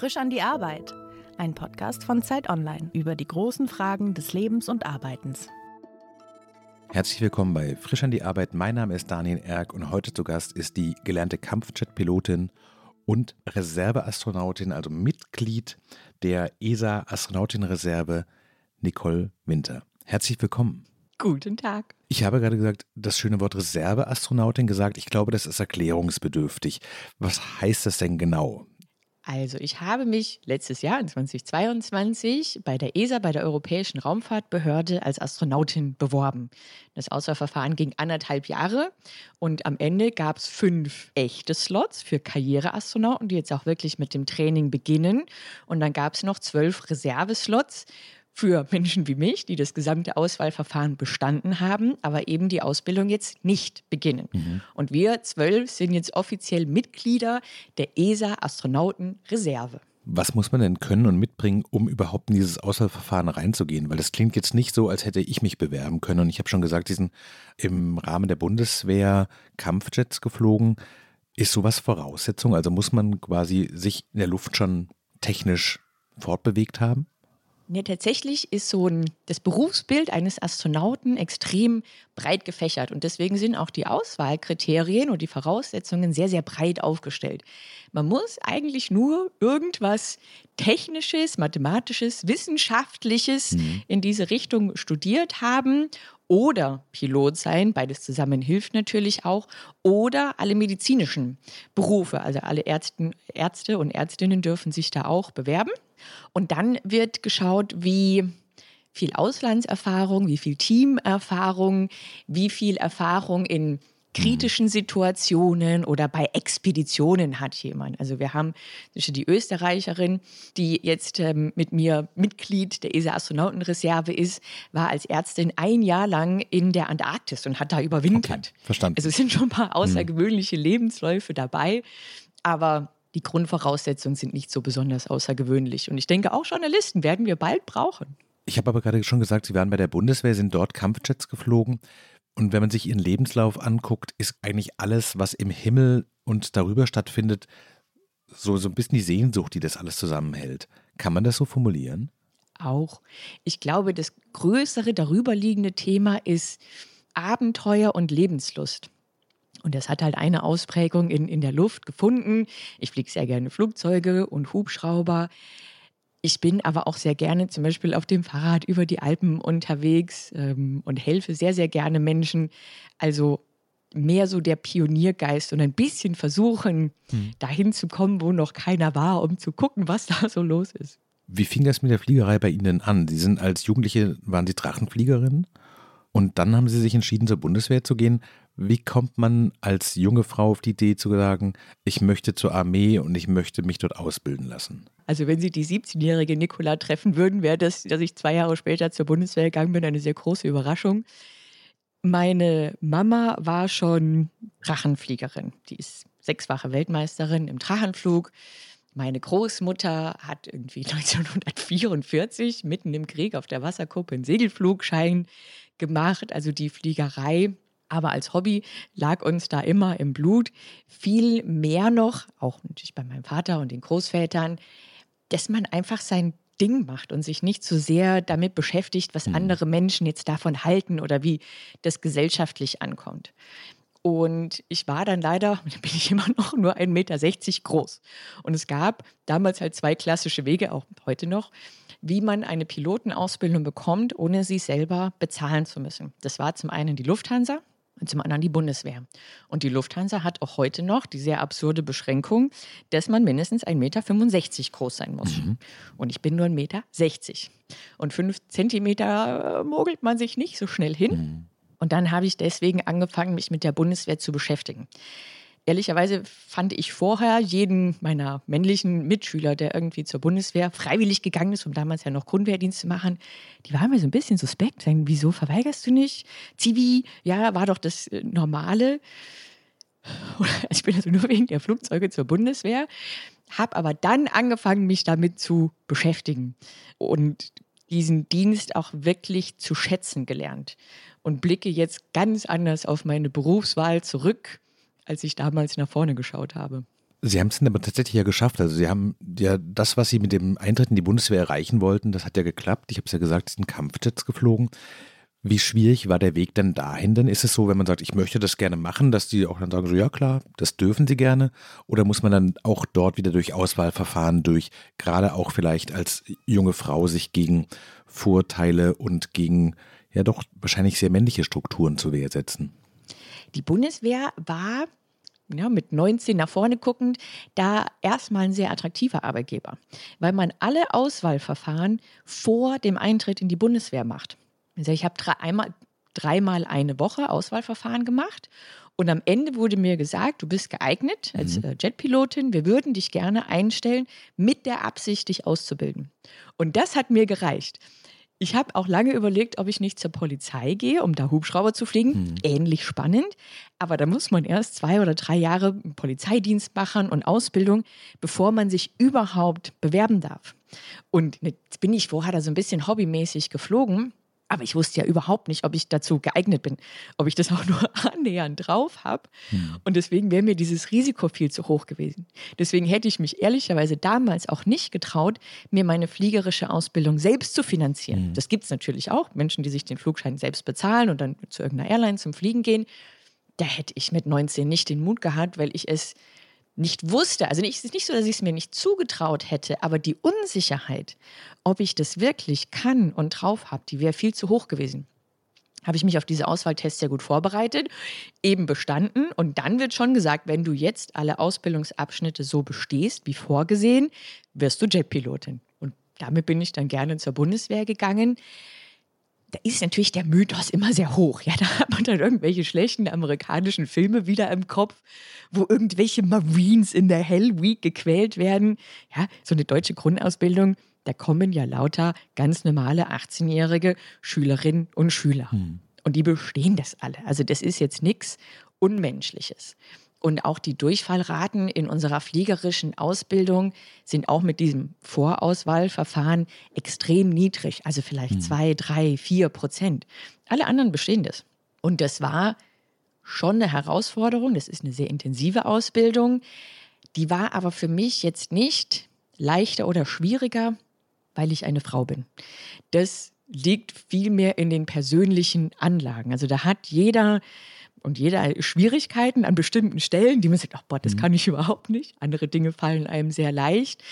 Frisch an die Arbeit. Ein Podcast von Zeit Online über die großen Fragen des Lebens und Arbeitens. Herzlich willkommen bei Frisch an die Arbeit. Mein Name ist Daniel Erck und heute zu Gast ist die gelernte Kampfjet-Pilotin und Reserveastronautin, also Mitglied der ESA Astronautin-Reserve, Nicole Winter. Herzlich willkommen. Guten Tag. Ich habe gerade gesagt, das schöne Wort Reserveastronautin gesagt. Ich glaube, das ist erklärungsbedürftig. Was heißt das denn genau? Also, ich habe mich letztes Jahr in 2022 bei der ESA, bei der Europäischen Raumfahrtbehörde, als Astronautin beworben. Das Auswahlverfahren ging anderthalb Jahre und am Ende gab es fünf echte Slots für Karriereastronauten, die jetzt auch wirklich mit dem Training beginnen. Und dann gab es noch zwölf Reserveslots für Menschen wie mich, die das gesamte Auswahlverfahren bestanden haben, aber eben die Ausbildung jetzt nicht beginnen. Mhm. Und wir zwölf sind jetzt offiziell Mitglieder der ESA Astronauten Reserve. Was muss man denn können und mitbringen, um überhaupt in dieses Auswahlverfahren reinzugehen? Weil das klingt jetzt nicht so, als hätte ich mich bewerben können. Und ich habe schon gesagt, die sind im Rahmen der Bundeswehr Kampfjets geflogen. Ist sowas Voraussetzung? Also muss man quasi sich in der Luft schon technisch fortbewegt haben? Nee, tatsächlich ist so ein, das Berufsbild eines Astronauten extrem breit gefächert und deswegen sind auch die Auswahlkriterien und die Voraussetzungen sehr, sehr breit aufgestellt. Man muss eigentlich nur irgendwas Technisches, Mathematisches, Wissenschaftliches mhm. in diese Richtung studiert haben oder Pilot sein, beides zusammen hilft natürlich auch, oder alle medizinischen Berufe, also alle Ärzten, Ärzte und Ärztinnen dürfen sich da auch bewerben. Und dann wird geschaut, wie viel Auslandserfahrung, wie viel Teamerfahrung, wie viel Erfahrung in kritischen Situationen oder bei Expeditionen hat jemand. Also wir haben die Österreicherin, die jetzt ähm, mit mir Mitglied der ESA Astronautenreserve ist, war als Ärztin ein Jahr lang in der Antarktis und hat da überwintert. Okay, verstanden. Also es sind schon ein paar außergewöhnliche mhm. Lebensläufe dabei, aber die Grundvoraussetzungen sind nicht so besonders außergewöhnlich. Und ich denke, auch Journalisten werden wir bald brauchen. Ich habe aber gerade schon gesagt, Sie waren bei der Bundeswehr, sind dort Kampfjets geflogen. Und wenn man sich Ihren Lebenslauf anguckt, ist eigentlich alles, was im Himmel und darüber stattfindet, so, so ein bisschen die Sehnsucht, die das alles zusammenhält. Kann man das so formulieren? Auch. Ich glaube, das größere darüberliegende Thema ist Abenteuer und Lebenslust. Und das hat halt eine Ausprägung in, in der Luft gefunden. Ich fliege sehr gerne Flugzeuge und Hubschrauber. Ich bin aber auch sehr gerne zum Beispiel auf dem Fahrrad über die Alpen unterwegs ähm, und helfe sehr, sehr gerne Menschen. Also mehr so der Pioniergeist und ein bisschen versuchen, hm. dahin zu kommen, wo noch keiner war, um zu gucken, was da so los ist. Wie fing das mit der Fliegerei bei Ihnen an? Sie sind als Jugendliche, waren Sie Drachenfliegerin? Und dann haben Sie sich entschieden, zur Bundeswehr zu gehen. Wie kommt man als junge Frau auf die Idee zu sagen, ich möchte zur Armee und ich möchte mich dort ausbilden lassen? Also wenn Sie die 17-jährige Nicola treffen würden, wäre das, dass ich zwei Jahre später zur Bundeswehr gegangen bin, eine sehr große Überraschung. Meine Mama war schon Drachenfliegerin. Die ist sechsfache Weltmeisterin im Drachenflug. Meine Großmutter hat irgendwie 1944 mitten im Krieg auf der Wasserkuppe einen Segelflugschein gemacht. Also die Fliegerei aber als Hobby lag uns da immer im Blut. Viel mehr noch, auch natürlich bei meinem Vater und den Großvätern, dass man einfach sein Ding macht und sich nicht so sehr damit beschäftigt, was mhm. andere Menschen jetzt davon halten oder wie das gesellschaftlich ankommt. Und ich war dann leider, bin ich immer noch nur 1,60 Meter groß. Und es gab damals halt zwei klassische Wege, auch heute noch, wie man eine Pilotenausbildung bekommt, ohne sie selber bezahlen zu müssen. Das war zum einen die Lufthansa und zum anderen die Bundeswehr. Und die Lufthansa hat auch heute noch die sehr absurde Beschränkung, dass man mindestens 1,65 Meter groß sein muss. Mhm. Und ich bin nur 1,60 Meter. Und fünf Zentimeter äh, mogelt man sich nicht so schnell hin. Mhm. Und dann habe ich deswegen angefangen, mich mit der Bundeswehr zu beschäftigen. Ehrlicherweise fand ich vorher jeden meiner männlichen Mitschüler, der irgendwie zur Bundeswehr freiwillig gegangen ist, um damals ja noch Grundwehrdienst zu machen, die waren mir so ein bisschen suspekt. Sagen, wieso verweigerst du nicht? Zivi, ja, war doch das äh, Normale. Ich bin also nur wegen der Flugzeuge zur Bundeswehr, habe aber dann angefangen, mich damit zu beschäftigen und diesen Dienst auch wirklich zu schätzen gelernt und blicke jetzt ganz anders auf meine Berufswahl zurück als ich damals nach vorne geschaut habe. Sie haben es dann aber tatsächlich ja geschafft. Also Sie haben ja das, was Sie mit dem Eintritt in die Bundeswehr erreichen wollten, das hat ja geklappt. Ich habe es ja gesagt, Sie sind Kampfjets geflogen. Wie schwierig war der Weg denn dahin? Dann ist es so, wenn man sagt, ich möchte das gerne machen, dass die auch dann sagen, so ja klar, das dürfen sie gerne. Oder muss man dann auch dort wieder durch Auswahlverfahren durch, gerade auch vielleicht als junge Frau sich gegen Vorteile und gegen ja doch wahrscheinlich sehr männliche Strukturen zu Wehr setzen? Die Bundeswehr war ja, mit 19 nach vorne guckend, da erstmal ein sehr attraktiver Arbeitgeber, weil man alle Auswahlverfahren vor dem Eintritt in die Bundeswehr macht. Also ich habe dreimal, dreimal eine Woche Auswahlverfahren gemacht und am Ende wurde mir gesagt, du bist geeignet als mhm. Äh, Jetpilotin, wir würden dich gerne einstellen mit der Absicht, dich auszubilden. Und das hat mir gereicht. Ich habe auch lange überlegt, ob ich nicht zur Polizei gehe, um da Hubschrauber zu fliegen. Hm. Ähnlich spannend. Aber da muss man erst zwei oder drei Jahre Polizeidienst machen und Ausbildung, bevor man sich überhaupt bewerben darf. Und jetzt bin ich vorher da so ein bisschen hobbymäßig geflogen. Aber ich wusste ja überhaupt nicht, ob ich dazu geeignet bin, ob ich das auch nur annähernd drauf habe. Hm. Und deswegen wäre mir dieses Risiko viel zu hoch gewesen. Deswegen hätte ich mich ehrlicherweise damals auch nicht getraut, mir meine fliegerische Ausbildung selbst zu finanzieren. Hm. Das gibt es natürlich auch. Menschen, die sich den Flugschein selbst bezahlen und dann zu irgendeiner Airline zum Fliegen gehen. Da hätte ich mit 19 nicht den Mut gehabt, weil ich es nicht wusste, also es ist nicht so, dass ich es mir nicht zugetraut hätte, aber die Unsicherheit, ob ich das wirklich kann und drauf habe, die wäre viel zu hoch gewesen. Habe ich mich auf diese Auswahltests sehr gut vorbereitet, eben bestanden und dann wird schon gesagt, wenn du jetzt alle Ausbildungsabschnitte so bestehst wie vorgesehen, wirst du Jetpilotin. Und damit bin ich dann gerne zur Bundeswehr gegangen da ist natürlich der Mythos immer sehr hoch. Ja, da hat man dann irgendwelche schlechten amerikanischen Filme wieder im Kopf, wo irgendwelche Marines in der Hell Week gequält werden. Ja, so eine deutsche Grundausbildung, da kommen ja lauter ganz normale 18-jährige Schülerinnen und Schüler. Hm. Und die bestehen das alle. Also das ist jetzt nichts Unmenschliches. Und auch die Durchfallraten in unserer fliegerischen Ausbildung sind auch mit diesem Vorauswahlverfahren extrem niedrig. Also vielleicht mhm. zwei, drei, vier Prozent. Alle anderen bestehen das. Und das war schon eine Herausforderung. Das ist eine sehr intensive Ausbildung. Die war aber für mich jetzt nicht leichter oder schwieriger, weil ich eine Frau bin. Das liegt vielmehr in den persönlichen Anlagen. Also da hat jeder und jeder Schwierigkeiten an bestimmten Stellen, die man sagt, ach boah, das mhm. kann ich überhaupt nicht. Andere Dinge fallen einem sehr leicht.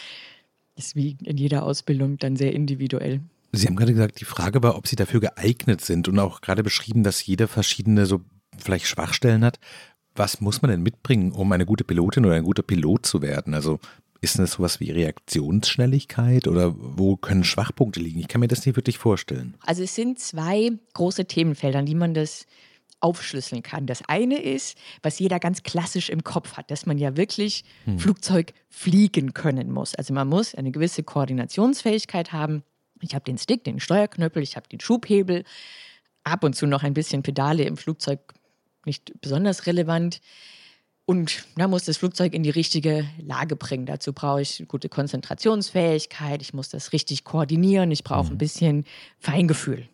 Das ist wie in jeder Ausbildung dann sehr individuell. Sie haben gerade gesagt, die Frage war, ob Sie dafür geeignet sind und auch gerade beschrieben, dass jeder verschiedene so vielleicht Schwachstellen hat. Was muss man denn mitbringen, um eine gute Pilotin oder ein guter Pilot zu werden? Also ist das sowas wie Reaktionsschnelligkeit oder wo können Schwachpunkte liegen? Ich kann mir das nicht wirklich vorstellen. Also es sind zwei große Themenfelder, an die man das aufschlüsseln kann. Das eine ist, was jeder ganz klassisch im Kopf hat, dass man ja wirklich hm. Flugzeug fliegen können muss. Also man muss eine gewisse Koordinationsfähigkeit haben. Ich habe den Stick, den Steuerknüppel, ich habe den Schubhebel, ab und zu noch ein bisschen Pedale im Flugzeug, nicht besonders relevant. Und da muss das Flugzeug in die richtige Lage bringen. Dazu brauche ich gute Konzentrationsfähigkeit, ich muss das richtig koordinieren, ich brauche ein hm. bisschen Feingefühl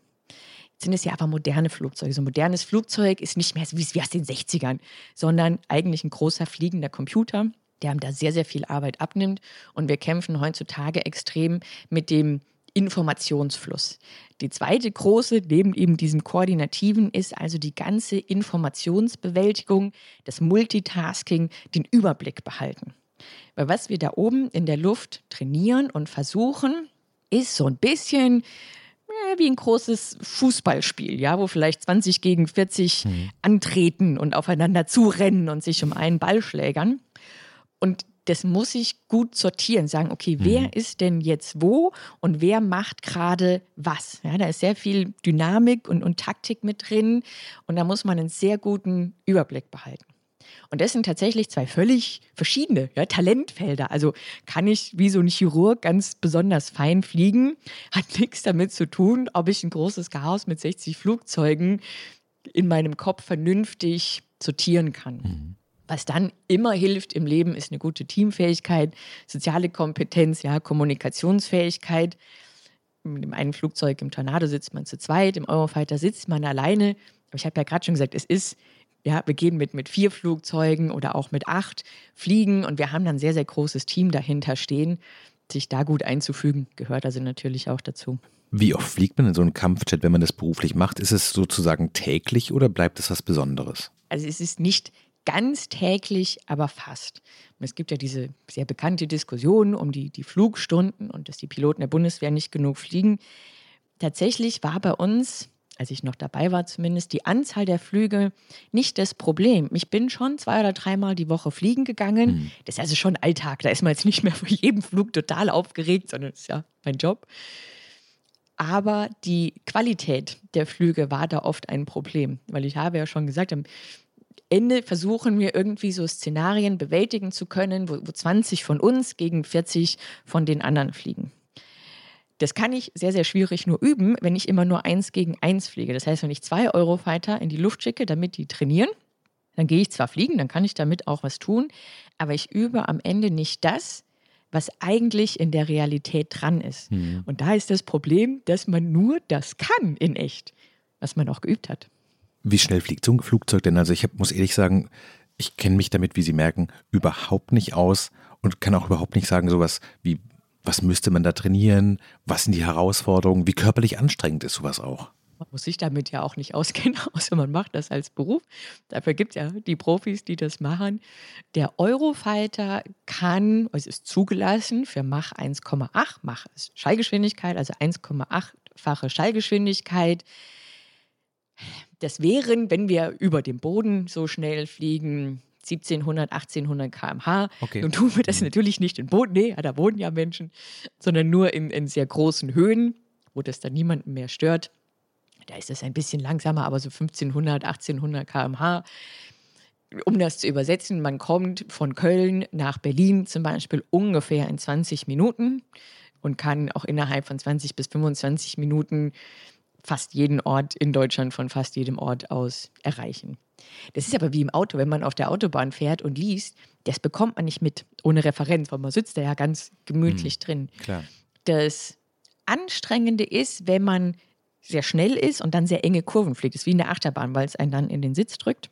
sind es ja aber moderne Flugzeuge. So ein modernes Flugzeug ist nicht mehr wie aus den 60ern, sondern eigentlich ein großer fliegender Computer, der einem da sehr, sehr viel Arbeit abnimmt. Und wir kämpfen heutzutage extrem mit dem Informationsfluss. Die zweite große, neben eben diesem Koordinativen, ist also die ganze Informationsbewältigung, das Multitasking, den Überblick behalten. Weil was wir da oben in der Luft trainieren und versuchen, ist so ein bisschen ja, wie ein großes Fußballspiel, ja, wo vielleicht 20 gegen 40 mhm. antreten und aufeinander zurennen und sich um einen Ball schlägern. Und das muss ich gut sortieren, sagen, okay, wer mhm. ist denn jetzt wo und wer macht gerade was? Ja, da ist sehr viel Dynamik und, und Taktik mit drin und da muss man einen sehr guten Überblick behalten. Und das sind tatsächlich zwei völlig verschiedene ja, Talentfelder. Also kann ich wie so ein Chirurg ganz besonders fein fliegen, hat nichts damit zu tun, ob ich ein großes Chaos mit 60 Flugzeugen in meinem Kopf vernünftig sortieren kann. Mhm. Was dann immer hilft im Leben, ist eine gute Teamfähigkeit, soziale Kompetenz, ja, Kommunikationsfähigkeit. Mit dem einen Flugzeug im Tornado sitzt man zu zweit, im Eurofighter sitzt man alleine. Aber ich habe ja gerade schon gesagt, es ist Ja, wir gehen mit, mit vier Flugzeugen oder auch mit acht fliegen und wir haben dann ein sehr, sehr großes Team dahinter stehen. Sich da gut einzufügen, gehört also natürlich auch dazu. Wie oft fliegt man in so einem Kampfjet, wenn man das beruflich macht? Ist es sozusagen täglich oder bleibt es was Besonderes? Also es ist nicht ganz täglich, aber fast. Und es gibt ja diese sehr bekannte Diskussion um die, die Flugstunden und dass die Piloten der Bundeswehr nicht genug fliegen. Tatsächlich war bei uns, als ich noch dabei war zumindest, die Anzahl der Flüge nicht das Problem. Ich bin schon zwei oder dreimal die Woche fliegen gegangen. Mhm. Das ist also schon Alltag. Da ist man jetzt nicht mehr vor jedem Flug total aufgeregt, sondern das ist ja mein Job. Aber die Qualität der Flüge war da oft ein Problem, weil ich habe ja schon gesagt, am Ende versuchen wir irgendwie so Szenarien bewältigen zu können, wo, wo 20 von uns gegen 40 von den anderen fliegen. Das kann ich sehr, sehr schwierig nur üben, wenn ich immer nur eins gegen eins fliege. Das heißt, wenn ich zwei Eurofighter in die Luft schicke, damit die trainieren, dann gehe ich zwar fliegen, dann kann ich damit auch was tun, aber ich übe am Ende nicht das, was eigentlich in der Realität dran ist. Mhm. Und da ist das Problem, dass man nur das kann in echt, was man auch geübt hat. Wie schnell fliegt so ein Flugzeug denn? Also ich hab, muss ehrlich sagen, ich kenne mich damit, wie Sie merken, überhaupt nicht aus und kann auch überhaupt nicht sagen, sowas wie, was müsste man da trainieren? Was sind die Herausforderungen? Wie körperlich anstrengend ist sowas auch? Man muss sich damit ja auch nicht auskennen, außer man macht das als Beruf. Dafür gibt es ja die Profis, die das machen. Der Eurofighter kann, es ist zugelassen für Mach 1,8, Mach ist Schallgeschwindigkeit, also 1,8-fache Schallgeschwindigkeit. Das wären, wenn wir über dem Boden so schnell fliegen, 1700, 1800 km/h. Okay. Nun tun wir das mhm. natürlich nicht in Boden, nee, da wohnen ja Menschen, sondern nur in, in sehr großen Höhen, wo das dann niemanden mehr stört. Da ist es ein bisschen langsamer, aber so 1500, 1800 km/h. Um das zu übersetzen, man kommt von Köln nach Berlin zum Beispiel ungefähr in 20 Minuten und kann auch innerhalb von 20 bis 25 Minuten fast jeden Ort in Deutschland von fast jedem Ort aus erreichen. Das ist aber wie im Auto, wenn man auf der Autobahn fährt und liest, das bekommt man nicht mit ohne Referenz, weil man sitzt da ja ganz gemütlich mhm, drin. Klar. Das Anstrengende ist, wenn man sehr schnell ist und dann sehr enge Kurven fliegt. Das ist wie in der Achterbahn, weil es einen dann in den Sitz drückt.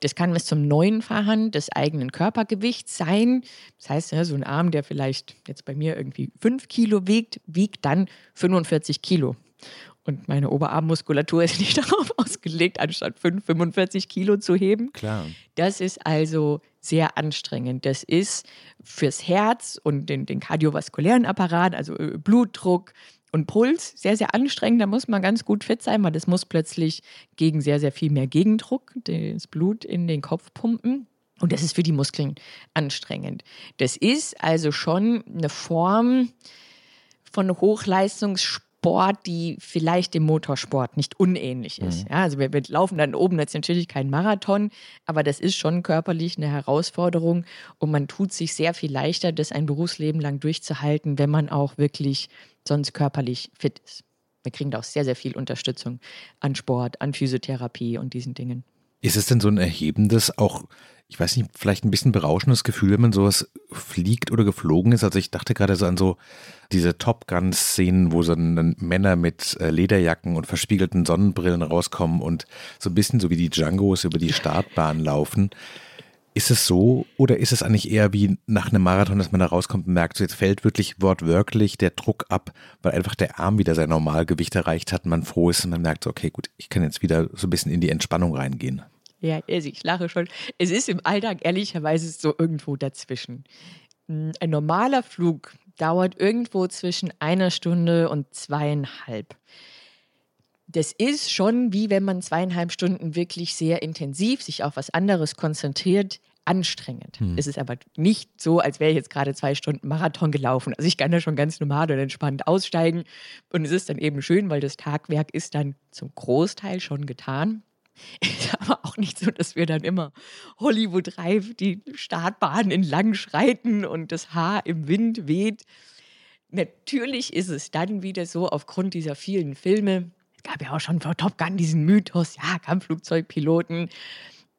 Das kann bis zum Neunfachen des eigenen Körpergewichts sein. Das heißt, so ein Arm, der vielleicht jetzt bei mir irgendwie fünf Kilo wiegt, wiegt dann 45 Kilo. Und meine Oberarmmuskulatur ist nicht darauf ausgelegt, anstatt 5, 45 Kilo zu heben. Klar. Das ist also sehr anstrengend. Das ist fürs Herz und den, den kardiovaskulären Apparat, also äh, Blutdruck, und Puls, sehr, sehr anstrengend. Da muss man ganz gut fit sein, weil das muss plötzlich gegen sehr, sehr viel mehr Gegendruck das Blut in den Kopf pumpen. Und das ist für die Muskeln anstrengend. Das ist also schon eine Form von Hochleistungssport Sport, die vielleicht dem Motorsport nicht unähnlich ist. Mhm. Ja, also wir, wir, laufen dann oben jetzt natürlich kein Marathon, aber das ist schon körperlich eine Herausforderung und man tut sich sehr viel leichter, das ein Berufsleben lang durchzuhalten, wenn man auch wirklich sonst körperlich fit ist. Wir kriegen da auch sehr, sehr viel Unterstützung an Sport, an Physiotherapie und diesen Dingen. Ist es denn so ein erhebendes, auch ich weiß nicht, vielleicht ein bisschen berauschendes Gefühl, wenn man sowas fliegt oder geflogen ist. Also ich dachte gerade so an so diese Top Gun-Szenen, wo so dann Männer mit äh, Lederjacken und verspiegelten Sonnenbrillen rauskommen und so ein bisschen so wie die Djangos über die Startbahn laufen. Ist es so oder ist es eigentlich eher wie nach einem Marathon, dass man da rauskommt und merkt, so jetzt fällt wirklich wortwörtlich der Druck ab, weil einfach der Arm wieder sein Normalgewicht erreicht hat und man froh ist und man merkt so, okay, gut, ich kann jetzt wieder so ein bisschen in die Entspannung reingehen. Ja, also ich lache schon. Es ist im Alltag ehrlicherweise so irgendwo dazwischen. Hm, ein normaler Flug dauert irgendwo zwischen einer Stunde und zweieinhalb. Das ist schon wie wenn man zweieinhalb Stunden wirklich sehr intensiv sich auf was anderes konzentriert, anstrengend. Hm. Es ist aber nicht so, als wäre ich jetzt gerade zwei Stunden Marathon gelaufen. Also ich kann da schon ganz normal und entspannt aussteigen. Und es ist dann eben schön, weil das Tagwerk ist dann zum Großteil schon getan. Ist aber auch nicht so, dass wir dann immer Hollywood reif die Startbahn entlang schreiten und das Haar im Wind weht. Natürlich ist es dann wieder so, aufgrund dieser vielen Filme, es gab ja auch schon vor Top Gun diesen Mythos, ja, Kampfflugzeugpiloten,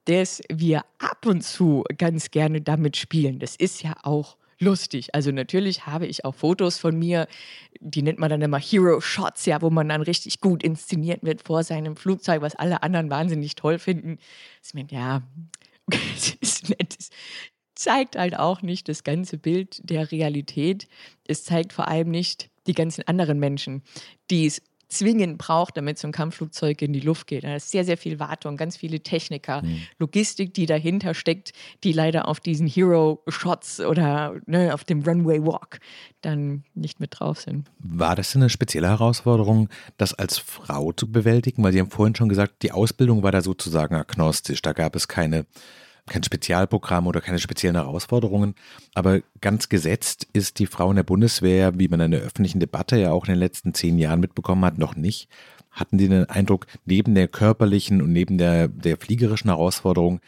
dass wir ab und zu ganz gerne damit spielen. Das ist ja auch lustig. Also natürlich habe ich auch Fotos von mir, die nennt man dann immer Hero Shots, ja, wo man dann richtig gut inszeniert wird vor seinem Flugzeug, was alle anderen wahnsinnig toll finden. Ich meine, ja, es ist nett. Es zeigt halt auch nicht das ganze Bild der Realität. Es zeigt vor allem nicht die ganzen anderen Menschen, die es zwingend braucht, damit so ein Kampfflugzeug in die Luft geht. Da ist sehr, sehr viel Wartung, ganz viele Techniker, mhm. Logistik, die dahinter steckt, die leider auf diesen Hero-Shots oder ne, auf dem Runway Walk dann nicht mit drauf sind. War das eine spezielle Herausforderung, das als Frau zu bewältigen? Weil Sie haben vorhin schon gesagt, die Ausbildung war da sozusagen agnostisch. Da gab es keine kein Spezialprogramm oder keine speziellen Herausforderungen. Aber ganz gesetzt ist die Frau in der Bundeswehr, wie man in der öffentlichen Debatte ja auch in den letzten zehn Jahren mitbekommen hat, noch nicht. Hatten Sie den Eindruck, neben der körperlichen und neben der, der fliegerischen Herausforderung,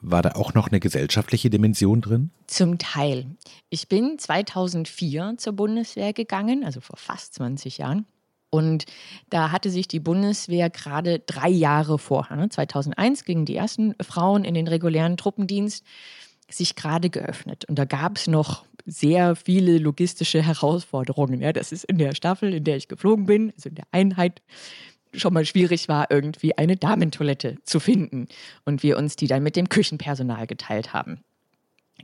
war da auch noch eine gesellschaftliche Dimension drin? Zum Teil. Ich bin 2004 zur Bundeswehr gegangen, also vor fast 20 Jahren. Und da hatte sich die Bundeswehr gerade drei Jahre vorher, ne, 2001 gingen die ersten Frauen in den regulären Truppendienst, sich gerade geöffnet. Und da gab es noch sehr viele logistische Herausforderungen. Ja, das ist in der Staffel, in der ich geflogen bin, also in der Einheit, schon mal schwierig war, irgendwie eine Damentoilette zu finden. Und wir uns die dann mit dem Küchenpersonal geteilt haben.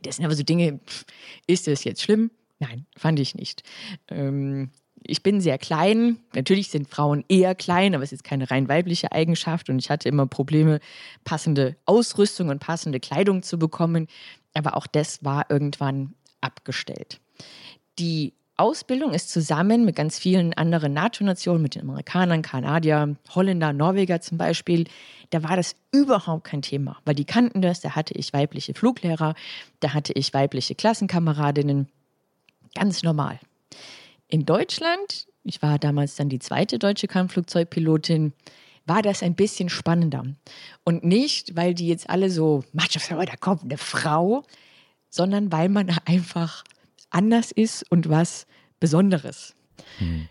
Das sind aber so Dinge, ist das jetzt schlimm? Nein, fand ich nicht. Ähm, ich bin sehr klein. Natürlich sind Frauen eher klein, aber es ist keine rein weibliche Eigenschaft. Und ich hatte immer Probleme, passende Ausrüstung und passende Kleidung zu bekommen. Aber auch das war irgendwann abgestellt. Die Ausbildung ist zusammen mit ganz vielen anderen NATO-Nationen, mit den Amerikanern, Kanadier, Holländer, Norweger zum Beispiel, da war das überhaupt kein Thema, weil die kannten das. Da hatte ich weibliche Fluglehrer, da hatte ich weibliche Klassenkameradinnen. Ganz normal. In Deutschland, ich war damals dann die zweite deutsche Kampfflugzeugpilotin, war das ein bisschen spannender. Und nicht, weil die jetzt alle so, Macho, da kommt eine Frau, sondern weil man einfach anders ist und was Besonderes. Mhm.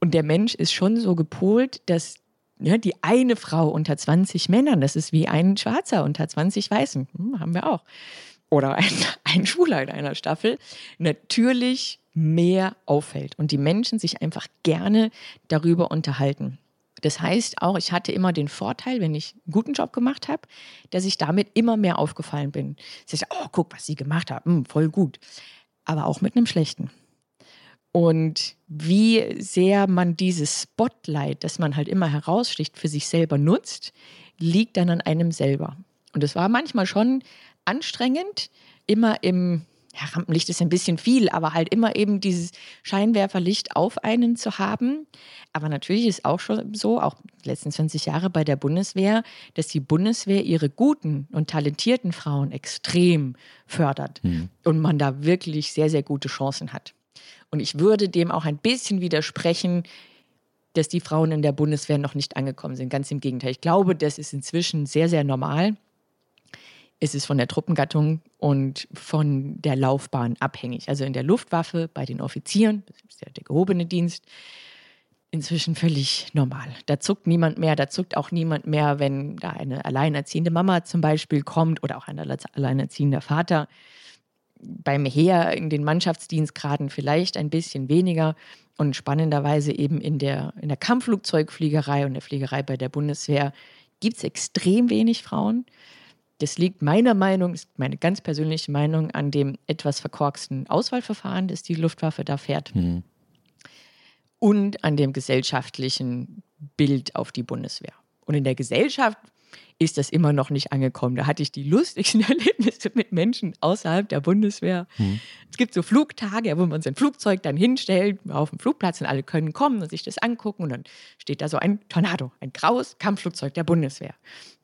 Und der Mensch ist schon so gepolt, dass ne, die eine Frau unter 20 Männern, das ist wie ein Schwarzer unter 20 Weißen, hm, haben wir auch. Oder ein, ein Schwuler in einer Staffel, natürlich mehr auffällt und die Menschen sich einfach gerne darüber unterhalten. Das heißt auch, ich hatte immer den Vorteil, wenn ich einen guten Job gemacht habe, dass ich damit immer mehr aufgefallen bin. Ich sage, oh, guck, was sie gemacht haben, hm, voll gut. Aber auch mit einem schlechten. Und wie sehr man dieses Spotlight, das man halt immer heraussticht, für sich selber nutzt, liegt dann an einem selber. Und es war manchmal schon anstrengend, immer im ja, Rampenlicht ist ein bisschen viel, aber halt immer eben dieses Scheinwerferlicht auf einen zu haben. Aber natürlich ist auch schon so, auch die letzten 20 Jahre bei der Bundeswehr, dass die Bundeswehr ihre guten und talentierten Frauen extrem fördert mhm. und man da wirklich sehr, sehr gute Chancen hat. Und ich würde dem auch ein bisschen widersprechen, dass die Frauen in der Bundeswehr noch nicht angekommen sind. Ganz im Gegenteil. Ich glaube, das ist inzwischen sehr, sehr normal ist es von der Truppengattung und von der Laufbahn abhängig. Also in der Luftwaffe, bei den Offizieren, das ist ja der gehobene Dienst, inzwischen völlig normal. Da zuckt niemand mehr, da zuckt auch niemand mehr, wenn da eine alleinerziehende Mama zum Beispiel kommt oder auch ein alleinerziehender Vater. Beim Heer in den Mannschaftsdienstgraden vielleicht ein bisschen weniger und spannenderweise eben in der, in der Kampfflugzeugfliegerei und der Fliegerei bei der Bundeswehr gibt es extrem wenig Frauen. Das liegt meiner Meinung, ist meine ganz persönliche Meinung, an dem etwas verkorksten Auswahlverfahren, das die Luftwaffe da fährt. Mhm. Und an dem gesellschaftlichen Bild auf die Bundeswehr. Und in der Gesellschaft ist das immer noch nicht angekommen. Da hatte ich die lustigsten Erlebnisse mit Menschen außerhalb der Bundeswehr. Mhm. Es gibt so Flugtage, wo man sein Flugzeug dann hinstellt auf dem Flugplatz und alle können kommen und sich das angucken. Und dann steht da so ein Tornado, ein graues Kampfflugzeug der Bundeswehr.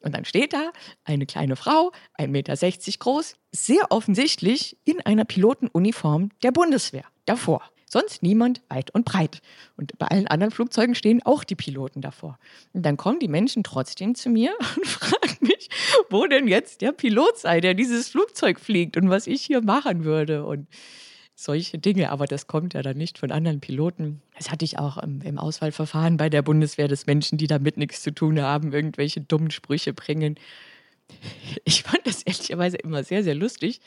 Und dann steht da eine kleine Frau, 1,60 Meter groß, sehr offensichtlich in einer Pilotenuniform der Bundeswehr davor. Sonst niemand weit und breit. Und bei allen anderen Flugzeugen stehen auch die Piloten davor. Und dann kommen die Menschen trotzdem zu mir und fragen mich, wo denn jetzt der Pilot sei, der dieses Flugzeug fliegt und was ich hier machen würde. Und solche Dinge, aber das kommt ja dann nicht von anderen Piloten. Das hatte ich auch im, im, Auswahlverfahren bei der Bundeswehr, dass Menschen, die damit nichts zu tun haben, irgendwelche dummen Sprüche bringen. Ich fand das ehrlicherweise immer sehr, sehr lustig,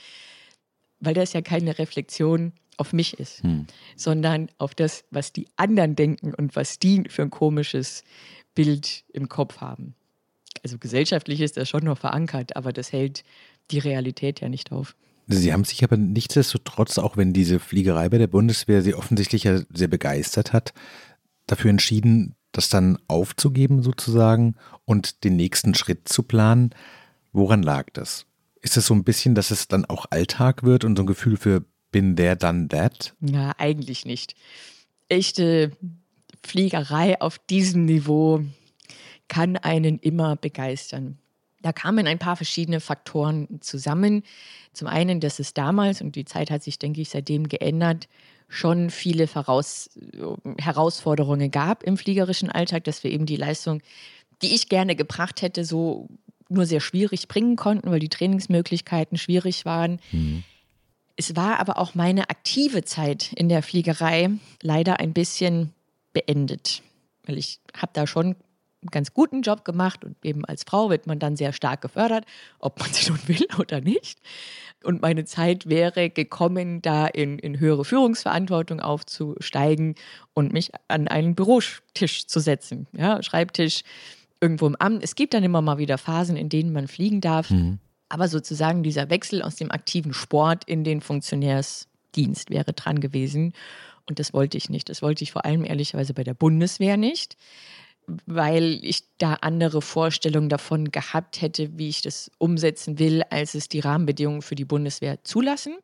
weil das ja keine Reflexion auf mich ist, hm. sondern auf das, was die anderen denken und was die für ein komisches Bild im Kopf haben. Also gesellschaftlich ist das schon noch verankert, aber das hält die Realität ja nicht auf. Sie haben sich aber nichtsdestotrotz, auch wenn diese Fliegerei bei der Bundeswehr Sie offensichtlich ja sehr begeistert hat, dafür entschieden, das dann aufzugeben sozusagen und den nächsten Schritt zu planen. Woran lag das? Ist es so ein bisschen, dass es dann auch Alltag wird und so ein Gefühl für bin there, done that? Ja, eigentlich nicht. Echte Fliegerei auf diesem Niveau kann einen immer begeistern. Da kamen ein paar verschiedene Faktoren zusammen. Zum einen, dass es damals, und die Zeit hat sich, denke ich, seitdem geändert, schon viele Voraus Herausforderungen gab im fliegerischen Alltag, dass wir eben die Leistung, die ich gerne gebracht hätte, so nur sehr schwierig bringen konnten, weil die Trainingsmöglichkeiten schwierig waren. Mhm. Es war aber auch meine aktive Zeit in der Fliegerei leider ein bisschen beendet, weil ich habe da schon einen ganz guten Job gemacht und eben als Frau wird man dann sehr stark gefördert, ob man sie nun will oder nicht. Und meine Zeit wäre gekommen, da in, in höhere Führungsverantwortung aufzusteigen und mich an einen Bürotisch zu setzen. Ja, Schreibtisch irgendwo im Amt. Es gibt dann immer mal wieder Phasen, in denen man fliegen darf. Mhm. Aber sozusagen dieser Wechsel aus dem aktiven Sport in den Funktionärsdienst wäre dran gewesen. Und das wollte ich nicht. Das wollte ich vor allem ehrlicherweise bei der Bundeswehr nicht, weil ich da andere Vorstellungen davon gehabt hätte, wie ich das umsetzen will, als es die Rahmenbedingungen für die Bundeswehr zulassen.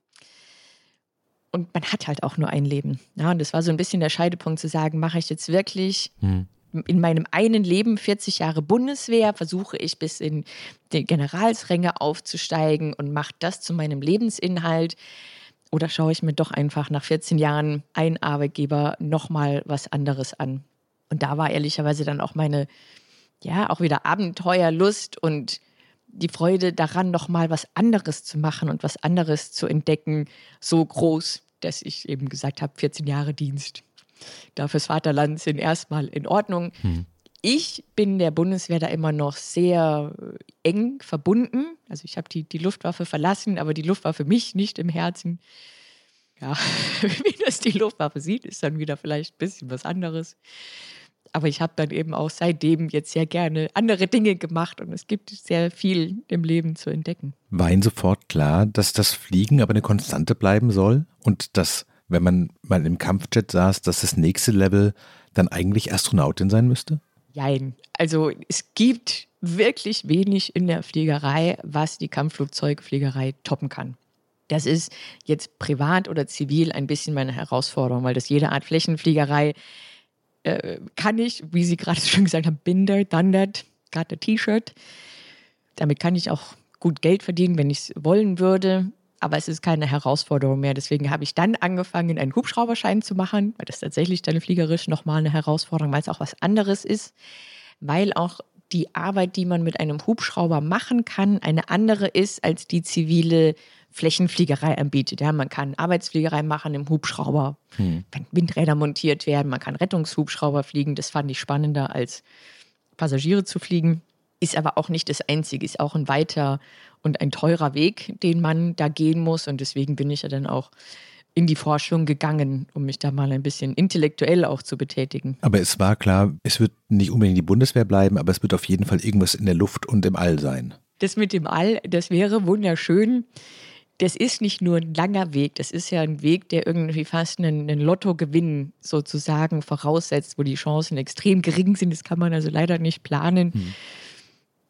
Und man hat halt auch nur ein Leben. Ja, und das war so ein bisschen der Scheidepunkt zu sagen, mache ich jetzt wirklich hm in meinem einen Leben 40 Jahre Bundeswehr, versuche ich bis in die Generalsränge aufzusteigen und mache das zu meinem Lebensinhalt. Oder schaue ich mir doch einfach nach 14 Jahren ein Arbeitgeber nochmal was anderes an? Und da war ehrlicherweise dann auch meine, ja, auch wieder Abenteuerlust und die Freude daran, nochmal was anderes zu machen und was anderes zu entdecken, so groß, dass ich eben gesagt habe, 14 Jahre Dienst da fürs Vaterland sind erstmal in Ordnung. Hm. Ich bin der Bundeswehr da immer noch sehr äh, eng verbunden. Also ich habe die, die Luftwaffe verlassen, aber die Luftwaffe mich nicht im Herzen. Ja, wie das die Luftwaffe sieht, ist dann wieder vielleicht ein bisschen was anderes. Aber ich habe dann eben auch seitdem jetzt sehr gerne andere Dinge gemacht und es gibt sehr viel im Leben zu entdecken. War Ihnen sofort klar, dass das Fliegen aber eine Konstante bleiben soll und dass wenn man mal im Kampfjet saß, dass das nächste Level dann eigentlich Astronautin sein müsste? Nein, also es gibt wirklich wenig in der Fliegerei, was die Kampfflugzeugfliegerei toppen kann. Das ist jetzt privat oder zivil ein bisschen meine Herausforderung, weil das jede Art Flächenfliegerei äh, kann ich, wie Sie gerade schon gesagt haben, Binder, Thundered, got a T-Shirt. Damit kann ich auch gut Geld verdienen, wenn ich es wollen würde aber es ist keine Herausforderung mehr. Deswegen habe ich dann angefangen, einen Hubschrauberschein zu machen, weil das tatsächlich dann fliegerisch nochmal eine Herausforderung, weil es auch was anderes ist, weil auch die Arbeit, die man mit einem Hubschrauber machen kann, eine andere ist, als die zivile Flächenfliegerei anbietet. Ja, man kann Arbeitsfliegerei machen im Hubschrauber, hm. wenn Windräder montiert werden, man kann Rettungshubschrauber fliegen. Das fand ich spannender als Passagiere zu fliegen. Ist aber auch nicht das Einzige, ist auch ein weiter und ein teurer Weg, den man da gehen muss. Und deswegen bin ich ja dann auch in die Forschung gegangen, um mich da mal ein bisschen intellektuell auch zu betätigen. Aber es war klar, es wird nicht unbedingt die Bundeswehr bleiben, aber es wird auf jeden Fall irgendwas in der Luft und im All sein. Das mit dem All, das wäre wunderschön. Das ist nicht nur ein langer Weg, das ist ja ein Weg, der irgendwie fast einen, einen Lottogewinn sozusagen voraussetzt, wo die Chancen extrem gering sind. Das kann man also leider nicht planen. Hm.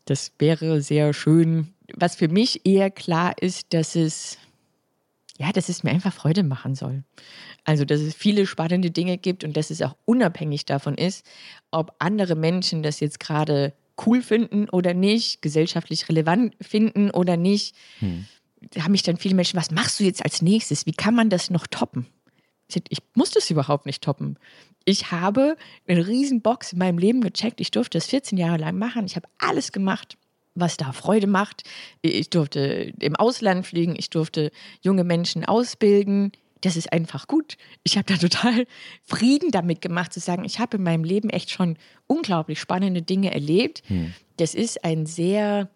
Das wäre sehr schön. Was für mich eher klar ist, dass es, ja, dass es mir einfach Freude machen soll. Also, dass es viele spannende Dinge gibt und dass es auch unabhängig davon ist, ob andere Menschen das jetzt gerade cool finden oder nicht, gesellschaftlich relevant finden oder nicht. Hm. Da haben mich dann viele Menschen, was machst du jetzt als nächstes? Wie kann man das noch toppen? Ich muss das überhaupt nicht toppen. Ich habe eine riesen Box in meinem Leben gecheckt. Ich durfte das 14 Jahre lang machen. Ich habe alles gemacht, was da Freude macht. Ich durfte im Ausland fliegen. Ich durfte junge Menschen ausbilden. Das ist einfach gut. Ich habe da total Frieden damit gemacht, zu sagen, ich habe in meinem Leben echt schon unglaublich spannende Dinge erlebt. Hm. Das ist ein sehr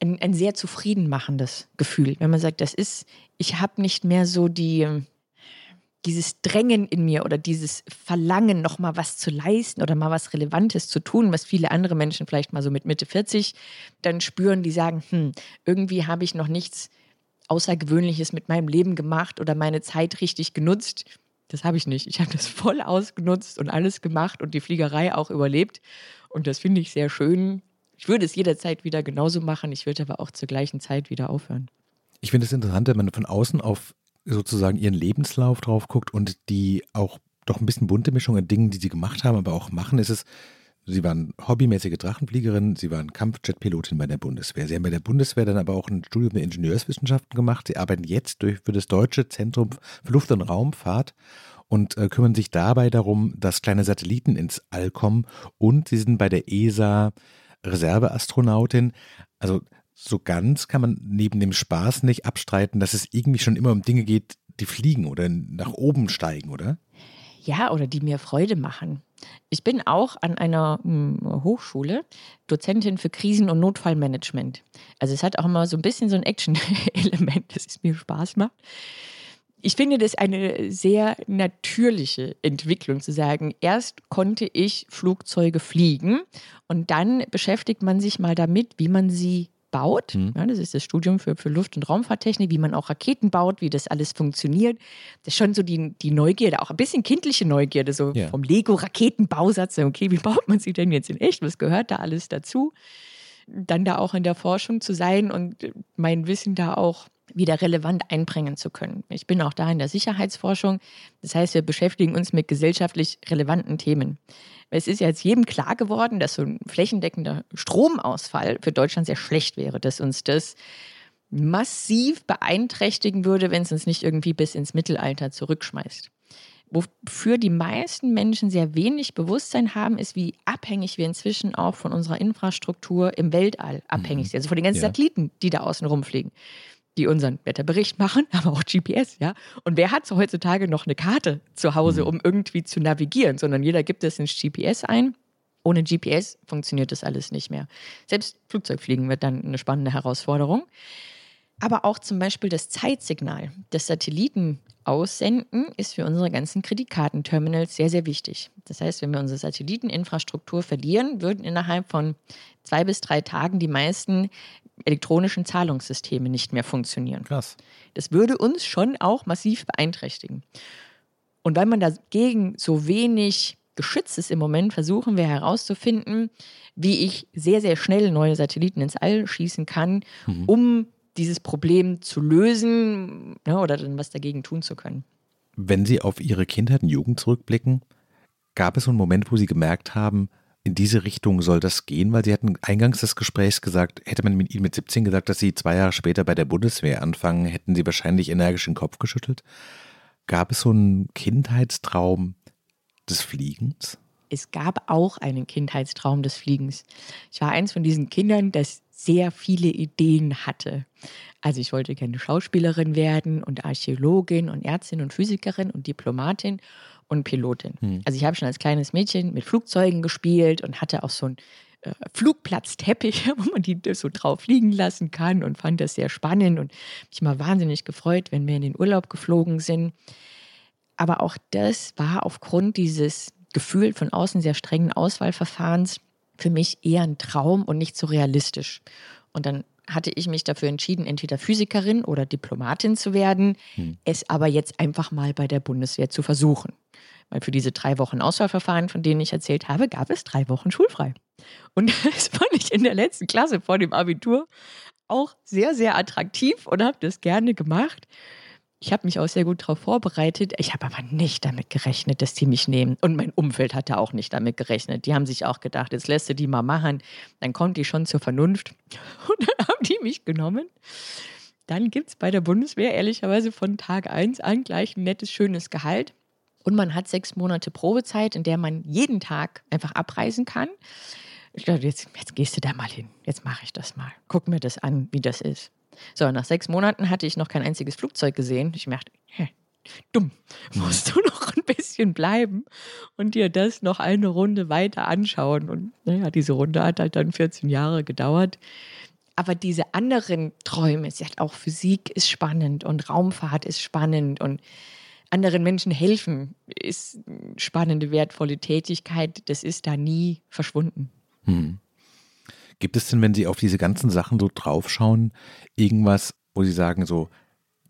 ein, ein sehr zufrieden machendes Gefühl, wenn man sagt, das ist, ich habe nicht mehr so die, dieses Drängen in mir oder dieses Verlangen, noch mal was zu leisten oder mal was Relevantes zu tun, was viele andere Menschen vielleicht mal so mit Mitte 40 dann spüren, die sagen, hm, irgendwie habe ich noch nichts Außergewöhnliches mit meinem Leben gemacht oder meine Zeit richtig genutzt. Das habe ich nicht. Ich habe das voll ausgenutzt und alles gemacht und die Fliegerei auch überlebt. Und das finde ich sehr schön. Ich würde es jederzeit wieder genauso machen. Ich würde aber auch zur gleichen Zeit wieder aufhören. Ich finde es interessant, wenn man von außen auf sozusagen ihren Lebenslauf drauf guckt und die auch doch ein bisschen bunte Mischung an Dingen, die sie gemacht haben, aber auch machen, ist es, sie waren hobbymäßige Drachenfliegerin, sie waren Kampfjetpilotin bei der Bundeswehr. Sie haben bei der Bundeswehr dann aber auch ein Studium der Ingenieurswissenschaften gemacht. Sie arbeiten jetzt durch, für das Deutsche Zentrum für Luft- und Raumfahrt und äh, kümmern sich dabei darum, dass kleine Satelliten ins All kommen und sie sind bei der ESA Reserveastronautin. Also so ganz kann man neben dem Spaß nicht abstreiten, dass es irgendwie schon immer um Dinge geht, die fliegen oder nach oben steigen, oder? Ja, oder die mir Freude machen. Ich bin auch an einer hm, Hochschule Dozentin für Krisen- und Notfallmanagement. Also es hat auch immer so ein bisschen so ein Action-Element, das es mir Spaß macht. Ich finde das eine sehr natürliche Entwicklung zu sagen, erst konnte ich Flugzeuge fliegen und dann beschäftigt man sich mal damit, wie man sie baut. Mhm. Ja, das ist das Studium für, für Luft- und Raumfahrttechnik, wie man auch Raketen baut, wie das alles funktioniert. Das ist schon so die, die Neugierde, auch ein bisschen kindliche Neugierde, so ja. vom Lego-Raketenbausatz. Okay, wie baut man sie denn jetzt in echt? Was gehört da alles dazu? Dann da auch in der Forschung zu sein und mein Wissen da auch wieder relevant einbringen zu können. Ich bin auch da in der Sicherheitsforschung. Das heißt, wir beschäftigen uns mit gesellschaftlich relevanten Themen. Es ist ja jetzt jedem klar geworden, dass so ein flächendeckender Stromausfall für Deutschland sehr schlecht wäre, dass uns das massiv beeinträchtigen würde, wenn es uns nicht irgendwie bis ins Mittelalter zurückschmeißt. Wofür die meisten Menschen sehr wenig Bewusstsein haben, ist, wie abhängig wir inzwischen auch von unserer Infrastruktur im Weltall abhängig mhm. sind. Also von den ganzen ja. Satelliten, die da außen rumfliegen die unseren Wetterbericht machen, aber auch GPS, ja. Und wer hat so heutzutage noch eine Karte zu Hause, mhm. um irgendwie zu navigieren, sondern jeder gibt es ins GPS ein. Ohne GPS funktioniert das alles nicht mehr. Selbst Flugzeugfliegen wird dann eine spannende Herausforderung. Aber auch zum Beispiel das Zeitsignal, das Satelliten aussenden, ist für unsere ganzen Kreditkartenterminals sehr, sehr wichtig. Das heißt, wenn wir unsere Satelliteninfrastruktur verlieren, würden innerhalb von zwei bis drei Tagen die meisten elektronischen Zahlungssysteme nicht mehr funktionieren. Krass. Das würde uns schon auch massiv beeinträchtigen. Und weil man dagegen so wenig geschützt ist im Moment, versuchen wir herauszufinden, wie ich sehr, sehr schnell neue Satelliten ins All schießen kann, mhm. um dieses Problem zu lösen ne, oder dann was dagegen tun zu können. Wenn Sie auf Ihre Kindheit und Jugend zurückblicken, gab es so einen Moment, wo Sie gemerkt haben, in diese Richtung soll das gehen? Weil Sie hatten eingangs des Gesprächs gesagt, hätte man mit Ihnen mit 17 gesagt, dass Sie zwei Jahre später bei der Bundeswehr anfangen, hätten Sie wahrscheinlich energisch den Kopf geschüttelt. Gab es so einen Kindheitstraum des Fliegens? Es gab auch einen Kindheitstraum des Fliegens. Ich war eins von diesen Kindern, das sehr viele Ideen hatte. Also ich wollte gerne Schauspielerin werden und Archäologin und Ärztin und Physikerin und Diplomatin und Pilotin. Hm. Also ich habe schon als kleines Mädchen mit Flugzeugen gespielt und hatte auch so einen äh, Flugplatzteppich, wo man die so drauf liegen lassen kann und fand das sehr spannend und mich mal wahnsinnig gefreut, wenn wir in den Urlaub geflogen sind. Aber auch das war aufgrund dieses Gefühl von außen sehr strengen Auswahlverfahrens für mich eher ein Traum und nicht so realistisch. Und dann hatte ich mich dafür entschieden, entweder Physikerin oder Diplomatin zu werden, hm. es aber jetzt einfach mal bei der Bundeswehr zu versuchen. Weil für diese drei Wochen Auswahlverfahren, von denen ich erzählt habe, gab es drei Wochen schulfrei. Und das fand ich in der letzten Klasse vor dem Abitur auch sehr, sehr attraktiv und habe das gerne gemacht. Ich habe mich auch sehr gut darauf vorbereitet. Ich habe aber nicht damit gerechnet, dass die mich nehmen. Und mein Umfeld hatte auch nicht damit gerechnet. Die haben sich auch gedacht, jetzt lässt du die mal machen, dann kommt die schon zur Vernunft. Und dann haben die mich genommen. Dann gibt es bei der Bundeswehr ehrlicherweise von Tag 1 an gleich ein nettes, schönes Gehalt. Und man hat sechs Monate Probezeit, in der man jeden Tag einfach abreisen kann. Ich dachte, jetzt, jetzt gehst du da mal hin. Jetzt mache ich das mal. Guck mir das an, wie das ist. So, nach sechs Monaten hatte ich noch kein einziges Flugzeug gesehen. Ich merkte, hä, dumm, musst du noch ein bisschen bleiben und dir das noch eine Runde weiter anschauen. Und naja, diese Runde hat halt dann 14 Jahre gedauert. Aber diese anderen Träume, sie hat auch Physik ist spannend und Raumfahrt ist spannend und anderen Menschen helfen ist spannende, wertvolle Tätigkeit. Das ist da nie verschwunden. Hm. Gibt es denn, wenn Sie auf diese ganzen Sachen so draufschauen, irgendwas, wo Sie sagen, so,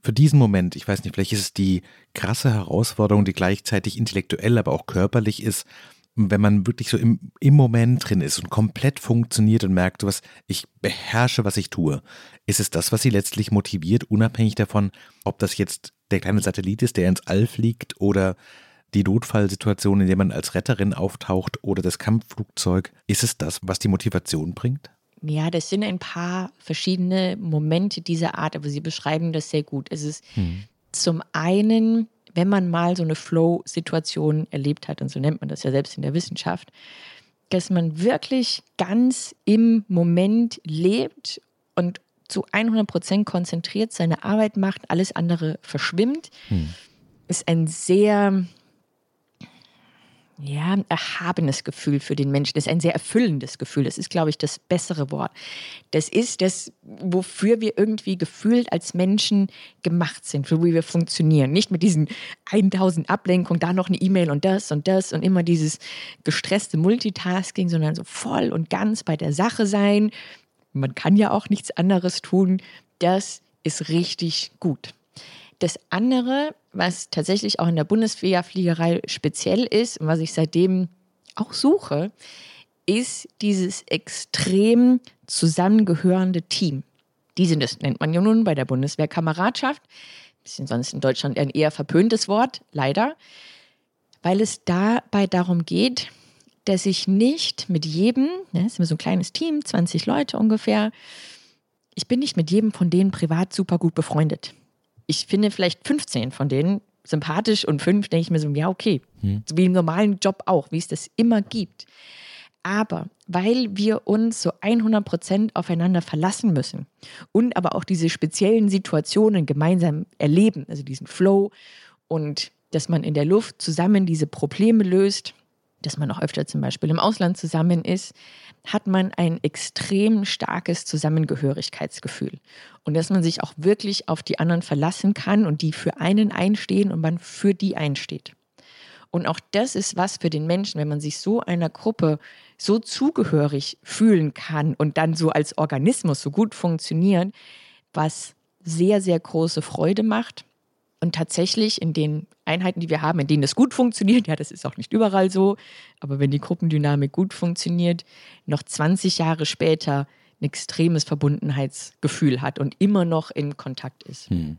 für diesen Moment, ich weiß nicht, vielleicht ist es die krasse Herausforderung, die gleichzeitig intellektuell, aber auch körperlich ist, wenn man wirklich so im, im Moment drin ist und komplett funktioniert und merkt, was, ich beherrsche, was ich tue, ist es das, was sie letztlich motiviert, unabhängig davon, ob das jetzt der kleine Satellit ist, der ins All fliegt oder die Notfallsituation, in der man als Retterin auftaucht oder das Kampfflugzeug. Ist es das, was die Motivation bringt? Ja, das sind ein paar verschiedene Momente dieser Art, aber Sie beschreiben das sehr gut. Es ist hm. zum einen wenn man mal so eine Flow-Situation erlebt hat, und so nennt man das ja selbst in der Wissenschaft, dass man wirklich ganz im Moment lebt und zu 100 Prozent konzentriert seine Arbeit macht, alles andere verschwimmt, hm. ist ein sehr ja, erhabenes Gefühl für den Menschen. Das ist ein sehr erfüllendes Gefühl. Das ist, glaube ich, das bessere Wort. Das ist das, wofür wir irgendwie gefühlt als Menschen gemacht sind, für wie wir funktionieren. Nicht mit diesen 1000 Ablenkungen, da noch eine E-Mail und das und das und immer dieses gestresste Multitasking, sondern so voll und ganz bei der Sache sein. Man kann ja auch nichts anderes tun. Das ist richtig gut. Das andere, was tatsächlich auch in der Bundeswehrfliegerei speziell ist und was ich seitdem auch suche, ist dieses extrem zusammengehörende Team. Diese, das nennt man ja nun bei der Bundeswehrkameradschaft. Bisschen sonst in Deutschland ein eher verpöntes Wort, leider. Weil es dabei darum geht, dass ich nicht mit jedem, ne, ist immer so ein kleines Team, 20 Leute ungefähr, ich bin nicht mit jedem von denen privat super gut befreundet ich finde vielleicht 15 von denen sympathisch und fünf denke ich mir so, ja, okay. Hm. Wie im normalen Job auch, wie es das immer gibt. Aber weil wir uns so 100 Prozent aufeinander verlassen müssen und aber auch diese speziellen Situationen gemeinsam erleben, also diesen Flow und dass man in der Luft zusammen diese Probleme löst, dass man auch öfter zum Beispiel im Ausland zusammen ist, hat man ein extrem starkes Zusammengehörigkeitsgefühl. Und dass man sich auch wirklich auf die anderen verlassen kann und die für einen einstehen und man für die einsteht. Und auch das ist was für den Menschen, wenn man sich so einer Gruppe so zugehörig fühlen kann und dann so als Organismus so gut funktioniert, was sehr, sehr große Freude macht und tatsächlich in den Einheiten, die wir haben, in denen das gut funktioniert, ja, das ist auch nicht überall so, aber wenn die Gruppendynamik gut funktioniert, noch 20 Jahre später ein extremes Verbundenheitsgefühl hat und immer noch in Kontakt ist. Hm.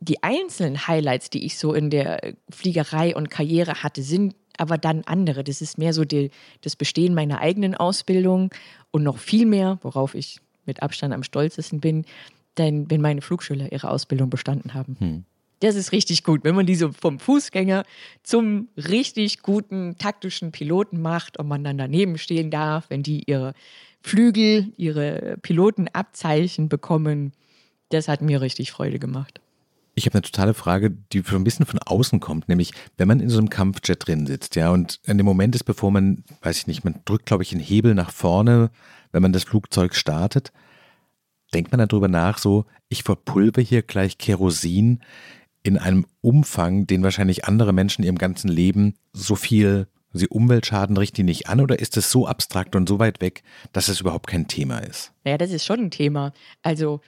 Die einzelnen Highlights, die ich so in der Fliegerei und Karriere hatte, sind aber dann andere. Das ist mehr so die, das Bestehen meiner eigenen Ausbildung und noch viel mehr, worauf ich mit Abstand am stolzesten bin, denn wenn meine Flugschüler ihre Ausbildung bestanden haben. Hm. Das ist richtig gut, wenn man diese vom Fußgänger zum richtig guten taktischen Piloten macht und man dann daneben stehen darf, wenn die ihre Flügel, ihre Pilotenabzeichen bekommen. Das hat mir richtig Freude gemacht. Ich habe eine totale Frage, die so ein bisschen von außen kommt, nämlich wenn man in so einem Kampfjet drin sitzt, ja, und in dem Moment ist, bevor man, weiß ich nicht, man drückt, glaube ich, einen Hebel nach vorne, wenn man das Flugzeug startet, denkt man darüber nach, so, ich verpulver hier gleich Kerosin in einem Umfang, den wahrscheinlich andere Menschen ihrem ganzen Leben so viel, sie Umweltschaden richten die nicht an oder ist es so abstrakt und so weit weg, dass es überhaupt kein Thema ist? Naja, das ist schon ein Thema. Also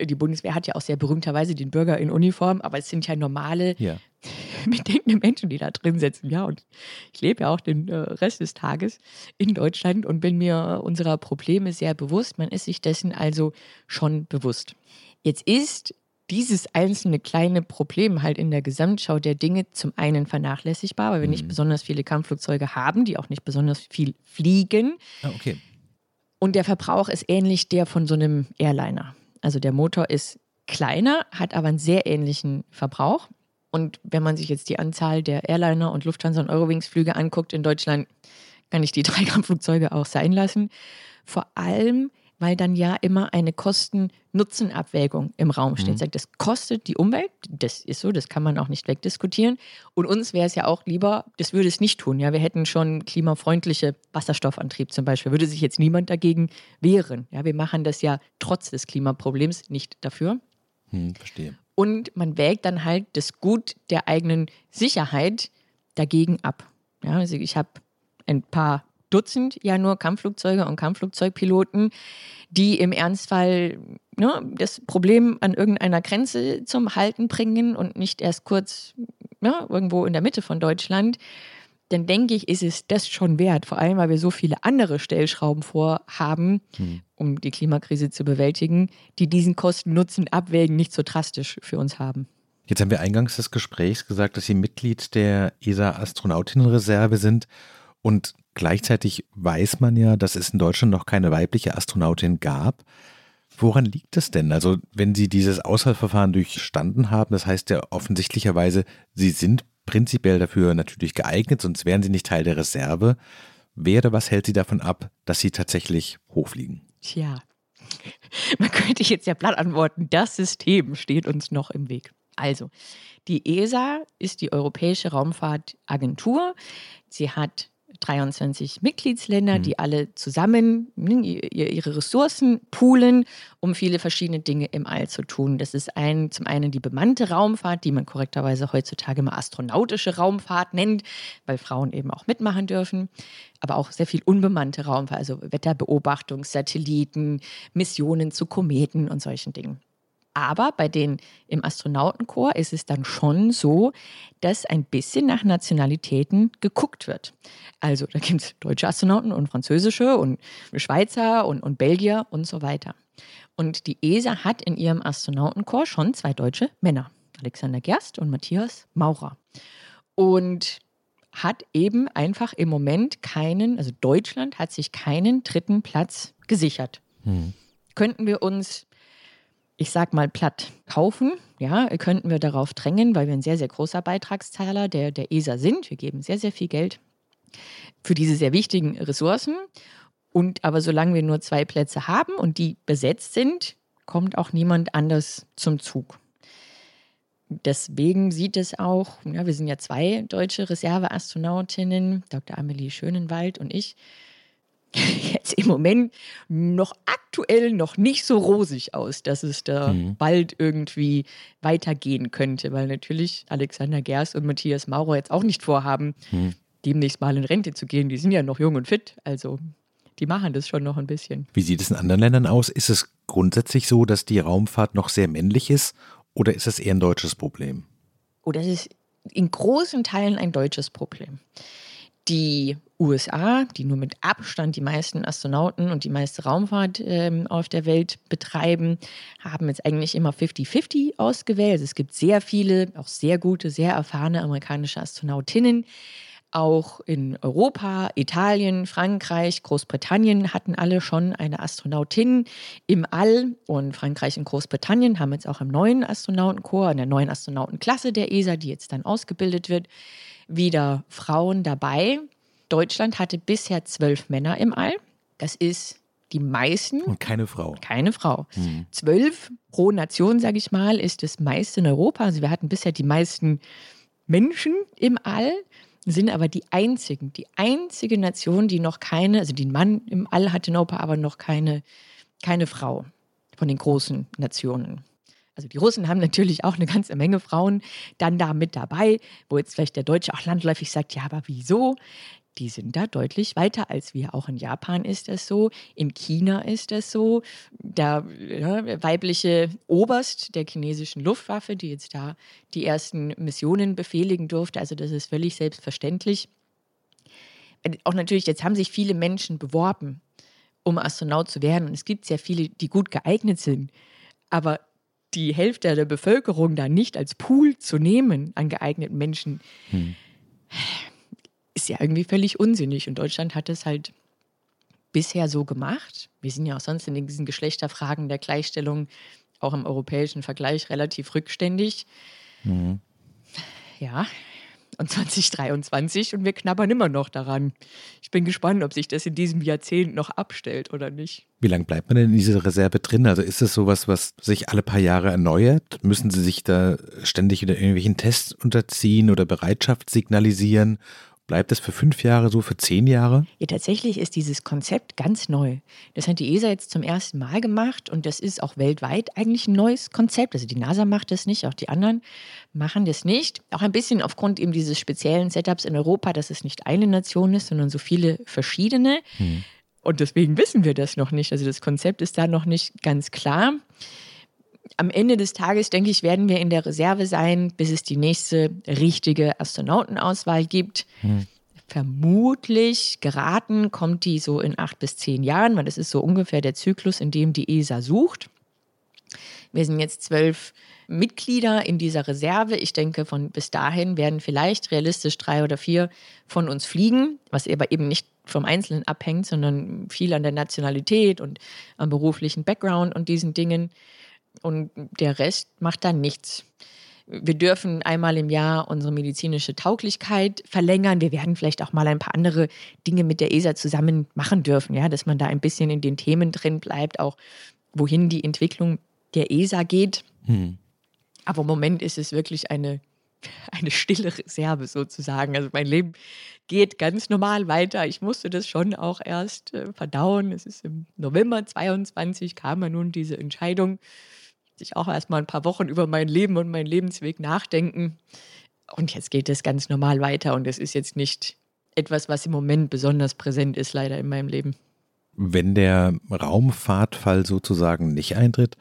die Bundeswehr hat ja auch sehr berühmterweise den Bürger in Uniform, aber es sind ja normale, ja. bedenkende Menschen, die da drin sitzen. Ja, und ich lebe ja auch den äh, Rest des Tages in Deutschland und bin mir unserer Probleme sehr bewusst. Man ist sich dessen also schon bewusst. Jetzt ist dieses einzelne kleine Problem halt in der Gesamtschau der Dinge zum einen vernachlässigbar, weil wir mhm. nicht besonders viele Kampfflugzeuge haben, die auch nicht besonders viel fliegen. Ah, okay. Und der Verbrauch ist ähnlich der von so einem Airliner. Also der Motor ist kleiner, hat aber einen sehr ähnlichen Verbrauch. Und wenn man sich jetzt die Anzahl der Airliner und Lufthansa und Eurowings-Flüge anguckt in Deutschland, kann ich die drei Kampfflugzeuge auch sein lassen. Vor allem, weil dann ja immer eine Kosten-Nutzen-Abwägung im Raum steht. Mhm. Sagt, das kostet die Umwelt, das ist so, das kann man auch nicht wegdiskutieren. Und uns wäre es ja auch lieber, das würde es nicht tun. Ja, wir hätten schon klimafreundliche Wasserstoffantrieb zum Beispiel. Würde sich jetzt niemand dagegen wehren. Ja, wir machen das ja trotz des Klimaproblems nicht dafür. Hm, verstehe. Und man wägt dann halt das Gut der eigenen Sicherheit dagegen ab. Ja, also ich habe ein paar Dutzend ja nur Kampfflugzeuge und Kampfflugzeugpiloten, die im Ernstfall ne, das Problem an irgendeiner Grenze zum Halten bringen und nicht erst kurz ja, irgendwo in der Mitte von Deutschland, dann denke ich, ist es das schon wert, vor allem weil wir so viele andere Stellschrauben vorhaben, hm. um die Klimakrise zu bewältigen, die diesen Kosten-Nutzen abwägen nicht so drastisch für uns haben. Jetzt haben wir eingangs des Gesprächs gesagt, dass Sie Mitglied der ESA-Astronautinnenreserve sind und gleichzeitig weiß man ja, dass es in Deutschland noch keine weibliche Astronautin gab. Woran liegt es denn? Also, wenn Sie dieses Auswahlverfahren durchstanden haben, das heißt ja offensichtlicherweise, Sie sind prinzipiell dafür natürlich geeignet, sonst wären Sie nicht Teil der Reserve. Wer oder was hält Sie davon ab, dass Sie tatsächlich hochfliegen? Tja, man könnte jetzt ja platt antworten, das System steht uns noch im Weg. Also, die ESA ist die Europäische Raumfahrtagentur. Sie hat 23 Mitgliedsländer, mhm. die alle zusammen ne, ihre Ressourcen poolen, um viele verschiedene Dinge im All zu tun. Das ist ein, zum einen die bemannte Raumfahrt, die man korrekterweise heutzutage immer astronautische Raumfahrt nennt, weil Frauen eben auch mitmachen dürfen, aber auch sehr viel unbemannte Raumfahrt, also Wetterbeobachtung, Satelliten, Missionen zu Kometen und solchen Dingen. Aber bei den im Astronautenchor ist es dann schon so, dass ein bisschen nach Nationalitäten geguckt wird. Also da gibt es deutsche Astronauten und französische und Schweizer und, und Belgier und so weiter. Und die ESA hat in ihrem Astronautenchor schon zwei deutsche Männer, Alexander Gerst und Matthias Maurer. Und hat eben einfach im Moment keinen, also Deutschland hat sich keinen dritten Platz gesichert. Hm. Könnten wir uns ich sag mal, platt kaufen. Ja, könnten wir darauf drängen, weil wir ein sehr, sehr großer Beitragszahler der, der ESA sind. Wir geben sehr, sehr viel Geld für diese sehr wichtigen Ressourcen. Und aber solange wir nur zwei Plätze haben und die besetzt sind, kommt auch niemand anders zum Zug. Deswegen sieht es auch, ja, wir sind ja zwei deutsche Reserveastronautinnen, Dr. Amelie Schönenwald und ich, jetzt im Moment noch aktuell noch nicht so rosig aus, dass es da mhm. bald irgendwie weitergehen könnte, weil natürlich Alexander Gers und Matthias Maurer jetzt auch nicht vorhaben, mhm. demnächst mal in Rente zu gehen. Die sind ja noch jung und fit, also die machen das schon noch ein bisschen. Wie sieht es in anderen Ländern aus? Ist es grundsätzlich so, dass die Raumfahrt noch sehr männlich ist oder ist es eher ein deutsches Problem? Oh, das ist in großen Teilen ein deutsches Problem. Die USA, die nur mit Abstand die meisten Astronauten und die meiste Raumfahrt ähm, auf der Welt betreiben, haben jetzt eigentlich immer 50-50 ausgewählt. Also es gibt sehr viele, auch sehr gute, sehr erfahrene amerikanische Astronautinnen. Auch in Europa, Italien, Frankreich, Großbritannien hatten alle schon eine Astronautin im All. Und Frankreich und Großbritannien haben jetzt auch im neuen Astronautenkorps, in der neuen Astronautenklasse der ESA, die jetzt dann ausgebildet wird, wieder Frauen dabei. Deutschland hatte bisher zwölf Männer im All. Das ist die meisten. Und keine Frau. Keine Frau. Hm. Zwölf pro Nation, sage ich mal, ist das meiste in Europa. Also wir hatten bisher die meisten Menschen im All, sind aber die einzigen, die einzige Nation, die noch keine, also den Mann im All hatte in Europa, aber noch keine, keine Frau von den großen Nationen. Also die Russen haben natürlich auch eine ganze Menge Frauen dann da mit dabei, wo jetzt vielleicht der Deutsche auch landläufig sagt, ja, aber wieso? Die sind da deutlich weiter als wir. Auch in Japan ist das so, in China ist das so. Der ja, weibliche Oberst der chinesischen Luftwaffe, die jetzt da die ersten Missionen befehligen durfte, also das ist völlig selbstverständlich. Auch natürlich, jetzt haben sich viele Menschen beworben, um Astronaut zu werden. Und es gibt sehr viele, die gut geeignet sind. Aber die Hälfte der Bevölkerung da nicht als Pool zu nehmen an geeigneten Menschen, hm. Ist ja irgendwie völlig unsinnig. Und Deutschland hat es halt bisher so gemacht. Wir sind ja auch sonst in diesen Geschlechterfragen der Gleichstellung auch im europäischen Vergleich relativ rückständig. Mhm. Ja, und 2023 und wir knabbern immer noch daran. Ich bin gespannt, ob sich das in diesem Jahrzehnt noch abstellt oder nicht. Wie lange bleibt man denn in dieser Reserve drin? Also ist es sowas, was sich alle paar Jahre erneuert? Müssen Sie sich da ständig wieder irgendwelchen Tests unterziehen oder Bereitschaft signalisieren? Bleibt es für fünf Jahre so, für zehn Jahre? Ja, tatsächlich ist dieses Konzept ganz neu. Das hat die ESA jetzt zum ersten Mal gemacht und das ist auch weltweit eigentlich ein neues Konzept. Also die NASA macht das nicht, auch die anderen machen das nicht. Auch ein bisschen aufgrund eben dieses speziellen Setups in Europa, dass es nicht eine Nation ist, sondern so viele verschiedene. Hm. Und deswegen wissen wir das noch nicht. Also das Konzept ist da noch nicht ganz klar am Ende des Tages, denke ich, werden wir in der Reserve sein, bis es die nächste richtige Astronautenauswahl gibt. Hm. Vermutlich geraten kommt die so in acht bis zehn Jahren, weil das ist so ungefähr der Zyklus, in dem die ESA sucht. Wir sind jetzt zwölf Mitglieder in dieser Reserve. Ich denke, von bis dahin werden vielleicht realistisch drei oder vier von uns fliegen, was aber eben nicht vom Einzelnen abhängt, sondern viel an der Nationalität und am beruflichen Background und diesen Dingen und der Rest macht dann nichts. Wir dürfen einmal im Jahr unsere medizinische Tauglichkeit verlängern. Wir werden vielleicht auch mal ein paar andere Dinge mit der ESA zusammen machen dürfen, ja, dass man da ein bisschen in den Themen drin bleibt, auch wohin die Entwicklung der ESA geht. Hm. Aber im Moment ist es wirklich eine, eine stille Reserve sozusagen. Also mein Leben geht ganz normal weiter. Ich musste das schon auch erst äh, verdauen. Es ist im November 22 kam ja nun diese Entscheidung sich auch erstmal ein paar Wochen über mein Leben und meinen Lebensweg nachdenken. Und jetzt geht es ganz normal weiter und es ist jetzt nicht etwas, was im Moment besonders präsent ist, leider in meinem Leben. Wenn der Raumfahrtfall sozusagen nicht eintritt,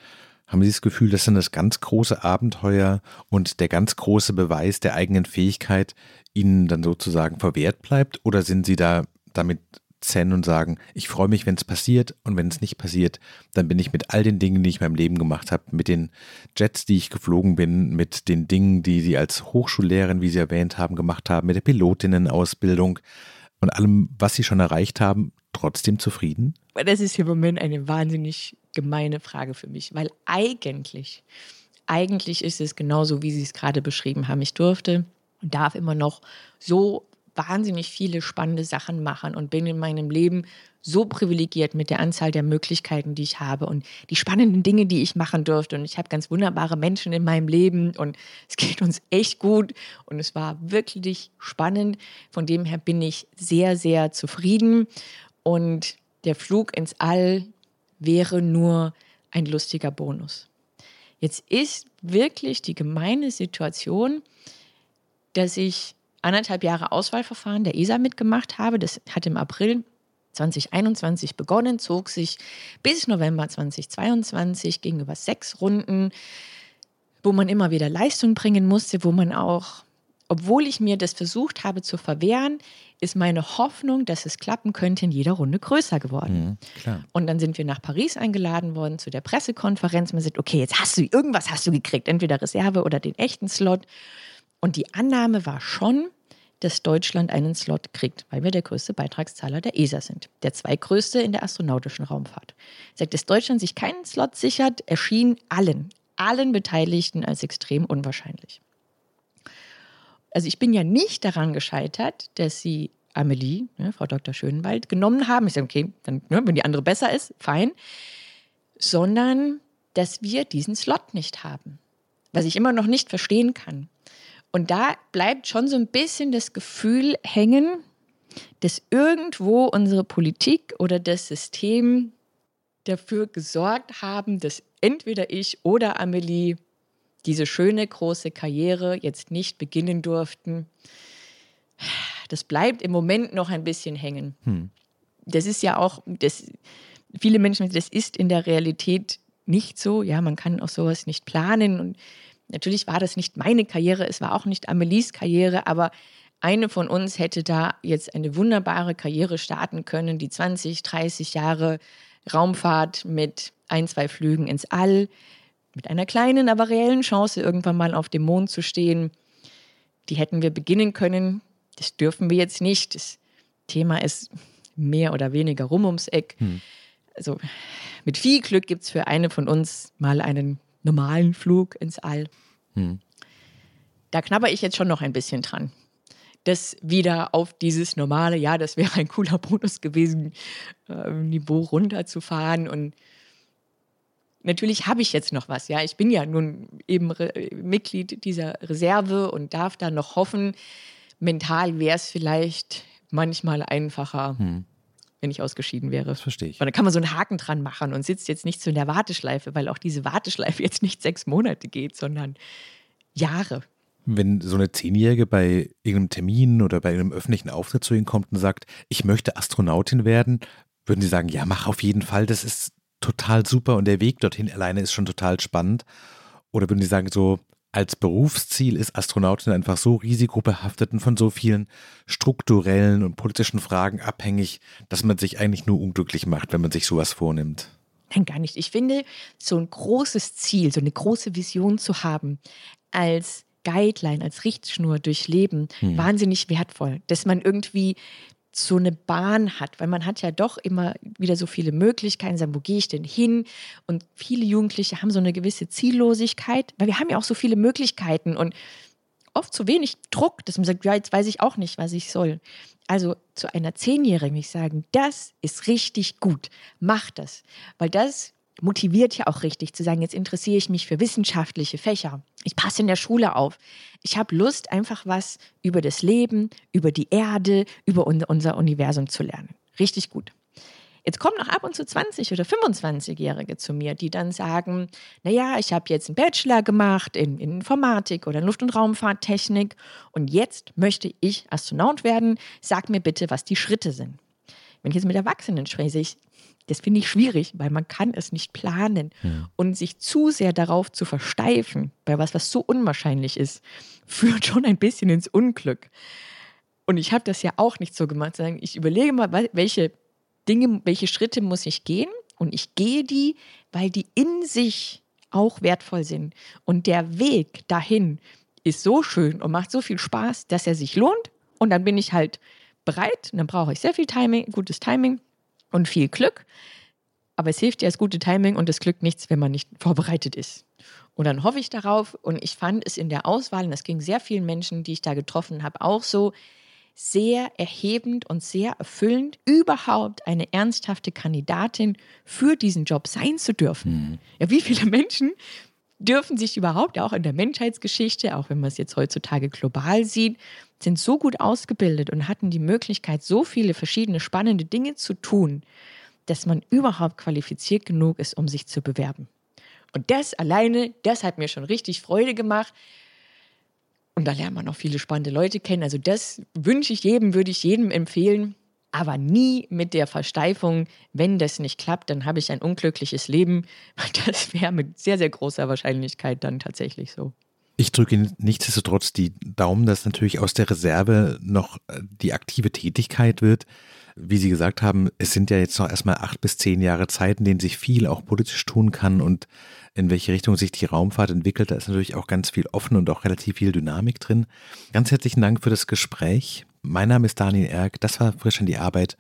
haben Sie das Gefühl, dass dann das ganz große Abenteuer und der ganz große Beweis der eigenen Fähigkeit Ihnen dann sozusagen verwehrt bleibt? Oder sind Sie da damit zen und sagen, ich freue mich, wenn es passiert und wenn es nicht passiert, dann bin ich mit all den Dingen, die ich in meinem Leben gemacht habe, mit den Jets, die ich geflogen bin, mit den Dingen, die Sie als Hochschullehrerin, wie Sie erwähnt haben, gemacht haben, mit der Pilotinnenausbildung und allem, was Sie schon erreicht haben, trotzdem zufrieden? Das ist im Moment eine wahnsinnig gemeine Frage für mich, weil eigentlich, eigentlich ist es genauso, wie Sie es gerade beschrieben haben. Ich durfte und darf immer noch so wahnsinnig viele spannende Sachen machen und bin in meinem Leben so privilegiert mit der Anzahl der Möglichkeiten, die ich habe und die spannenden Dinge, die ich machen durfte. Und ich habe ganz wunderbare Menschen in meinem Leben und es geht uns echt gut und es war wirklich spannend. Von dem her bin ich sehr, sehr zufrieden und der Flug ins All wäre nur ein lustiger Bonus. Jetzt ist wirklich die gemeine Situation, dass ich anderthalb Jahre Auswahlverfahren der ESA mitgemacht habe. Das hat im April 2021 begonnen, zog sich bis November 2022, ging über sechs Runden, wo man immer wieder Leistung bringen musste, wo man auch, obwohl ich mir das versucht habe zu verwehren, ist meine Hoffnung, dass es klappen könnte, in jeder Runde größer geworden. Mhm, und dann sind wir nach Paris eingeladen worden zu der Pressekonferenz. Man sagt, okay, jetzt hast du irgendwas hast du gekriegt, entweder Reserve oder den echten Slot. Und die Annahme war schon, dass Deutschland einen Slot kriegt, weil wir der größte Beitragszahler der ESA sind, der zweitgrößte in der astronautischen Raumfahrt. Sagt, dass Deutschland sich keinen Slot sichert, erschien allen, allen Beteiligten als extrem unwahrscheinlich. Also ich bin ja nicht daran gescheitert, dass sie Amelie, ne, Frau Dr. Schönwald, genommen haben. Ich sage, okay, dann, ne, wenn die andere besser ist, fein. Sondern, dass wir diesen Slot nicht haben. Was ich immer noch nicht verstehen kann. Und da bleibt schon so ein bisschen das Gefühl hängen, dass irgendwo unsere Politik oder das System dafür gesorgt haben, dass entweder ich oder Amelie diese schöne große Karriere jetzt nicht beginnen durften. Das bleibt im Moment noch ein bisschen hängen. Hm. Das ist ja auch, das, viele Menschen, das ist in der Realität nicht so. Ja, man kann auch sowas nicht planen und Natürlich war das nicht meine Karriere, es war auch nicht Amelies Karriere, aber eine von uns hätte da jetzt eine wunderbare Karriere starten können, die 20, 30 Jahre Raumfahrt mit ein, zwei Flügen ins All, mit einer kleinen, aber reellen Chance, irgendwann mal auf dem Mond zu stehen. Die hätten wir beginnen können. Das dürfen wir jetzt nicht. Das Thema ist mehr oder weniger rum ums Eck. Hm. Also mit viel Glück gibt es für eine von uns mal einen normalen Flug ins All. Hm. Da knabber ich jetzt schon noch ein bisschen dran. das wieder auf dieses normale, ja, das wäre ein cooler Bonus gewesen, äh, Niveau runterzufahren. Und natürlich habe ich jetzt noch was, ja. Ich bin ja nun eben Re Mitglied dieser Reserve und darf da noch hoffen. Mental wäre es vielleicht manchmal einfacher. Hm wenn ich ausgeschieden wäre. Das verstehe ich. Und dann kann man so einen Haken dran machen und sitzt jetzt nicht so in der Warteschleife, weil auch diese Warteschleife jetzt nicht sechs Monate geht, sondern Jahre. Wenn so eine Zehnjährige bei irgendeinem Termin oder bei einem öffentlichen Auftritt zu Ihnen kommt und sagt, ich möchte Astronautin werden, würden Sie sagen, ja, mach auf jeden Fall, das ist total super und der Weg dorthin alleine ist schon total spannend? Oder würden Sie sagen, so als Berufsziel ist Astronautin einfach so risikobehaftet und von so vielen strukturellen und politischen Fragen abhängig, dass man sich eigentlich nur unglücklich macht, wenn man sich sowas vornimmt? Nein, gar nicht. Ich finde, so ein großes Ziel, so eine große Vision zu haben, als Guideline, als Richtschnur durch Leben hm. wahnsinnig wertvoll. Dass man irgendwie so eine Bahn hat, weil man hat ja doch immer wieder so viele Möglichkeiten, sagen, wo gehe ich denn hin? Und viele Jugendliche haben so eine gewisse Ziellosigkeit, weil wir haben ja auch so viele Möglichkeiten und oft zu wenig Druck, dass man sagt, ja, jetzt weiß ich auch nicht, was ich soll. Also zu einer Zehnjährigen ich sagen, das ist richtig gut, mach das, weil das motiviert ja auch richtig zu sagen, jetzt interessiere ich mich für wissenschaftliche Fächer. Ich passe in der Schule auf. Ich habe Lust, einfach was über das Leben, über die Erde, über unser Universum zu lernen. Richtig gut. Jetzt kommen noch ab und zu 20 oder 25-Jährige zu mir, die dann sagen, naja, ich habe jetzt einen Bachelor gemacht in, in Informatik oder Luft- und Raumfahrttechnik und jetzt möchte ich Astronaut werden. Sag mir bitte, was die Schritte sind. Wenn ich jetzt mit Erwachsenen spreche, ich, das finde ich schwierig, weil man kann es nicht planen. Ja. Und sich zu sehr darauf zu versteifen, bei was, was so unwahrscheinlich ist, führt schon ein bisschen ins Unglück. Und ich habe das ja auch nicht so gemacht, sondern ich überlege mal, welche Dinge, welche Schritte muss ich gehen? Und ich gehe die, weil die in sich auch wertvoll sind. Und der Weg dahin ist so schön und macht so viel Spaß, dass er sich lohnt. Und dann bin ich halt bereit. Und dann brauche ich sehr viel Timing, gutes Timing und viel Glück. Aber es hilft ja das gute Timing und das Glück nichts, wenn man nicht vorbereitet ist. Und dann hoffe ich darauf und ich fand es in der Auswahl, und das ging sehr vielen Menschen, die ich da getroffen habe, auch so sehr erhebend und sehr erfüllend, überhaupt eine ernsthafte Kandidatin für diesen Job sein zu dürfen. Mhm. Ja, wie viele Menschen dürfen sich überhaupt auch in der Menschheitsgeschichte, auch wenn man es jetzt heutzutage global sieht, sind so gut ausgebildet und hatten die Möglichkeit, so viele verschiedene spannende Dinge zu tun, dass man überhaupt qualifiziert genug ist, um sich zu bewerben. Und das alleine, das hat mir schon richtig Freude gemacht. Und da lernt man noch viele spannende Leute kennen. Also das wünsche ich jedem, würde ich jedem empfehlen. Aber nie mit der Versteifung, wenn das nicht klappt, dann habe ich ein unglückliches Leben. Das wäre mit sehr, sehr großer Wahrscheinlichkeit dann tatsächlich so. Ich drücke nichtsdestotrotz die Daumen, dass natürlich aus der Reserve noch äh, die aktive Tätigkeit wird. Wie Sie gesagt haben, es sind ja jetzt noch erstmal acht bis zehn Jahre Zeit, in denen sich viel auch politisch tun kann und in welche Richtung sich die Raumfahrt entwickelt. Da ist natürlich auch ganz viel offen und auch relativ viel Dynamik drin. Ganz herzlichen Dank für das Gespräch. Mein Name ist Daniel Erk. Das war frisch an die Arbeit.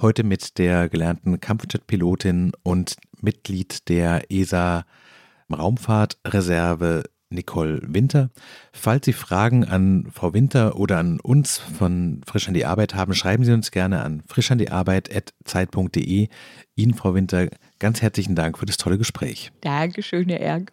Heute mit der gelernten Kampfjet-Pilotin und Mitglied der ESA Raumfahrtreserve Nicole Winter. Falls Sie Fragen an Frau Winter oder an uns von Frisch an die Arbeit haben, schreiben Sie uns gerne an frischandiarbeit.zeit.de. Ihnen, Frau Winter, ganz herzlichen Dank für das tolle Gespräch. Dankeschön, Herr Erg.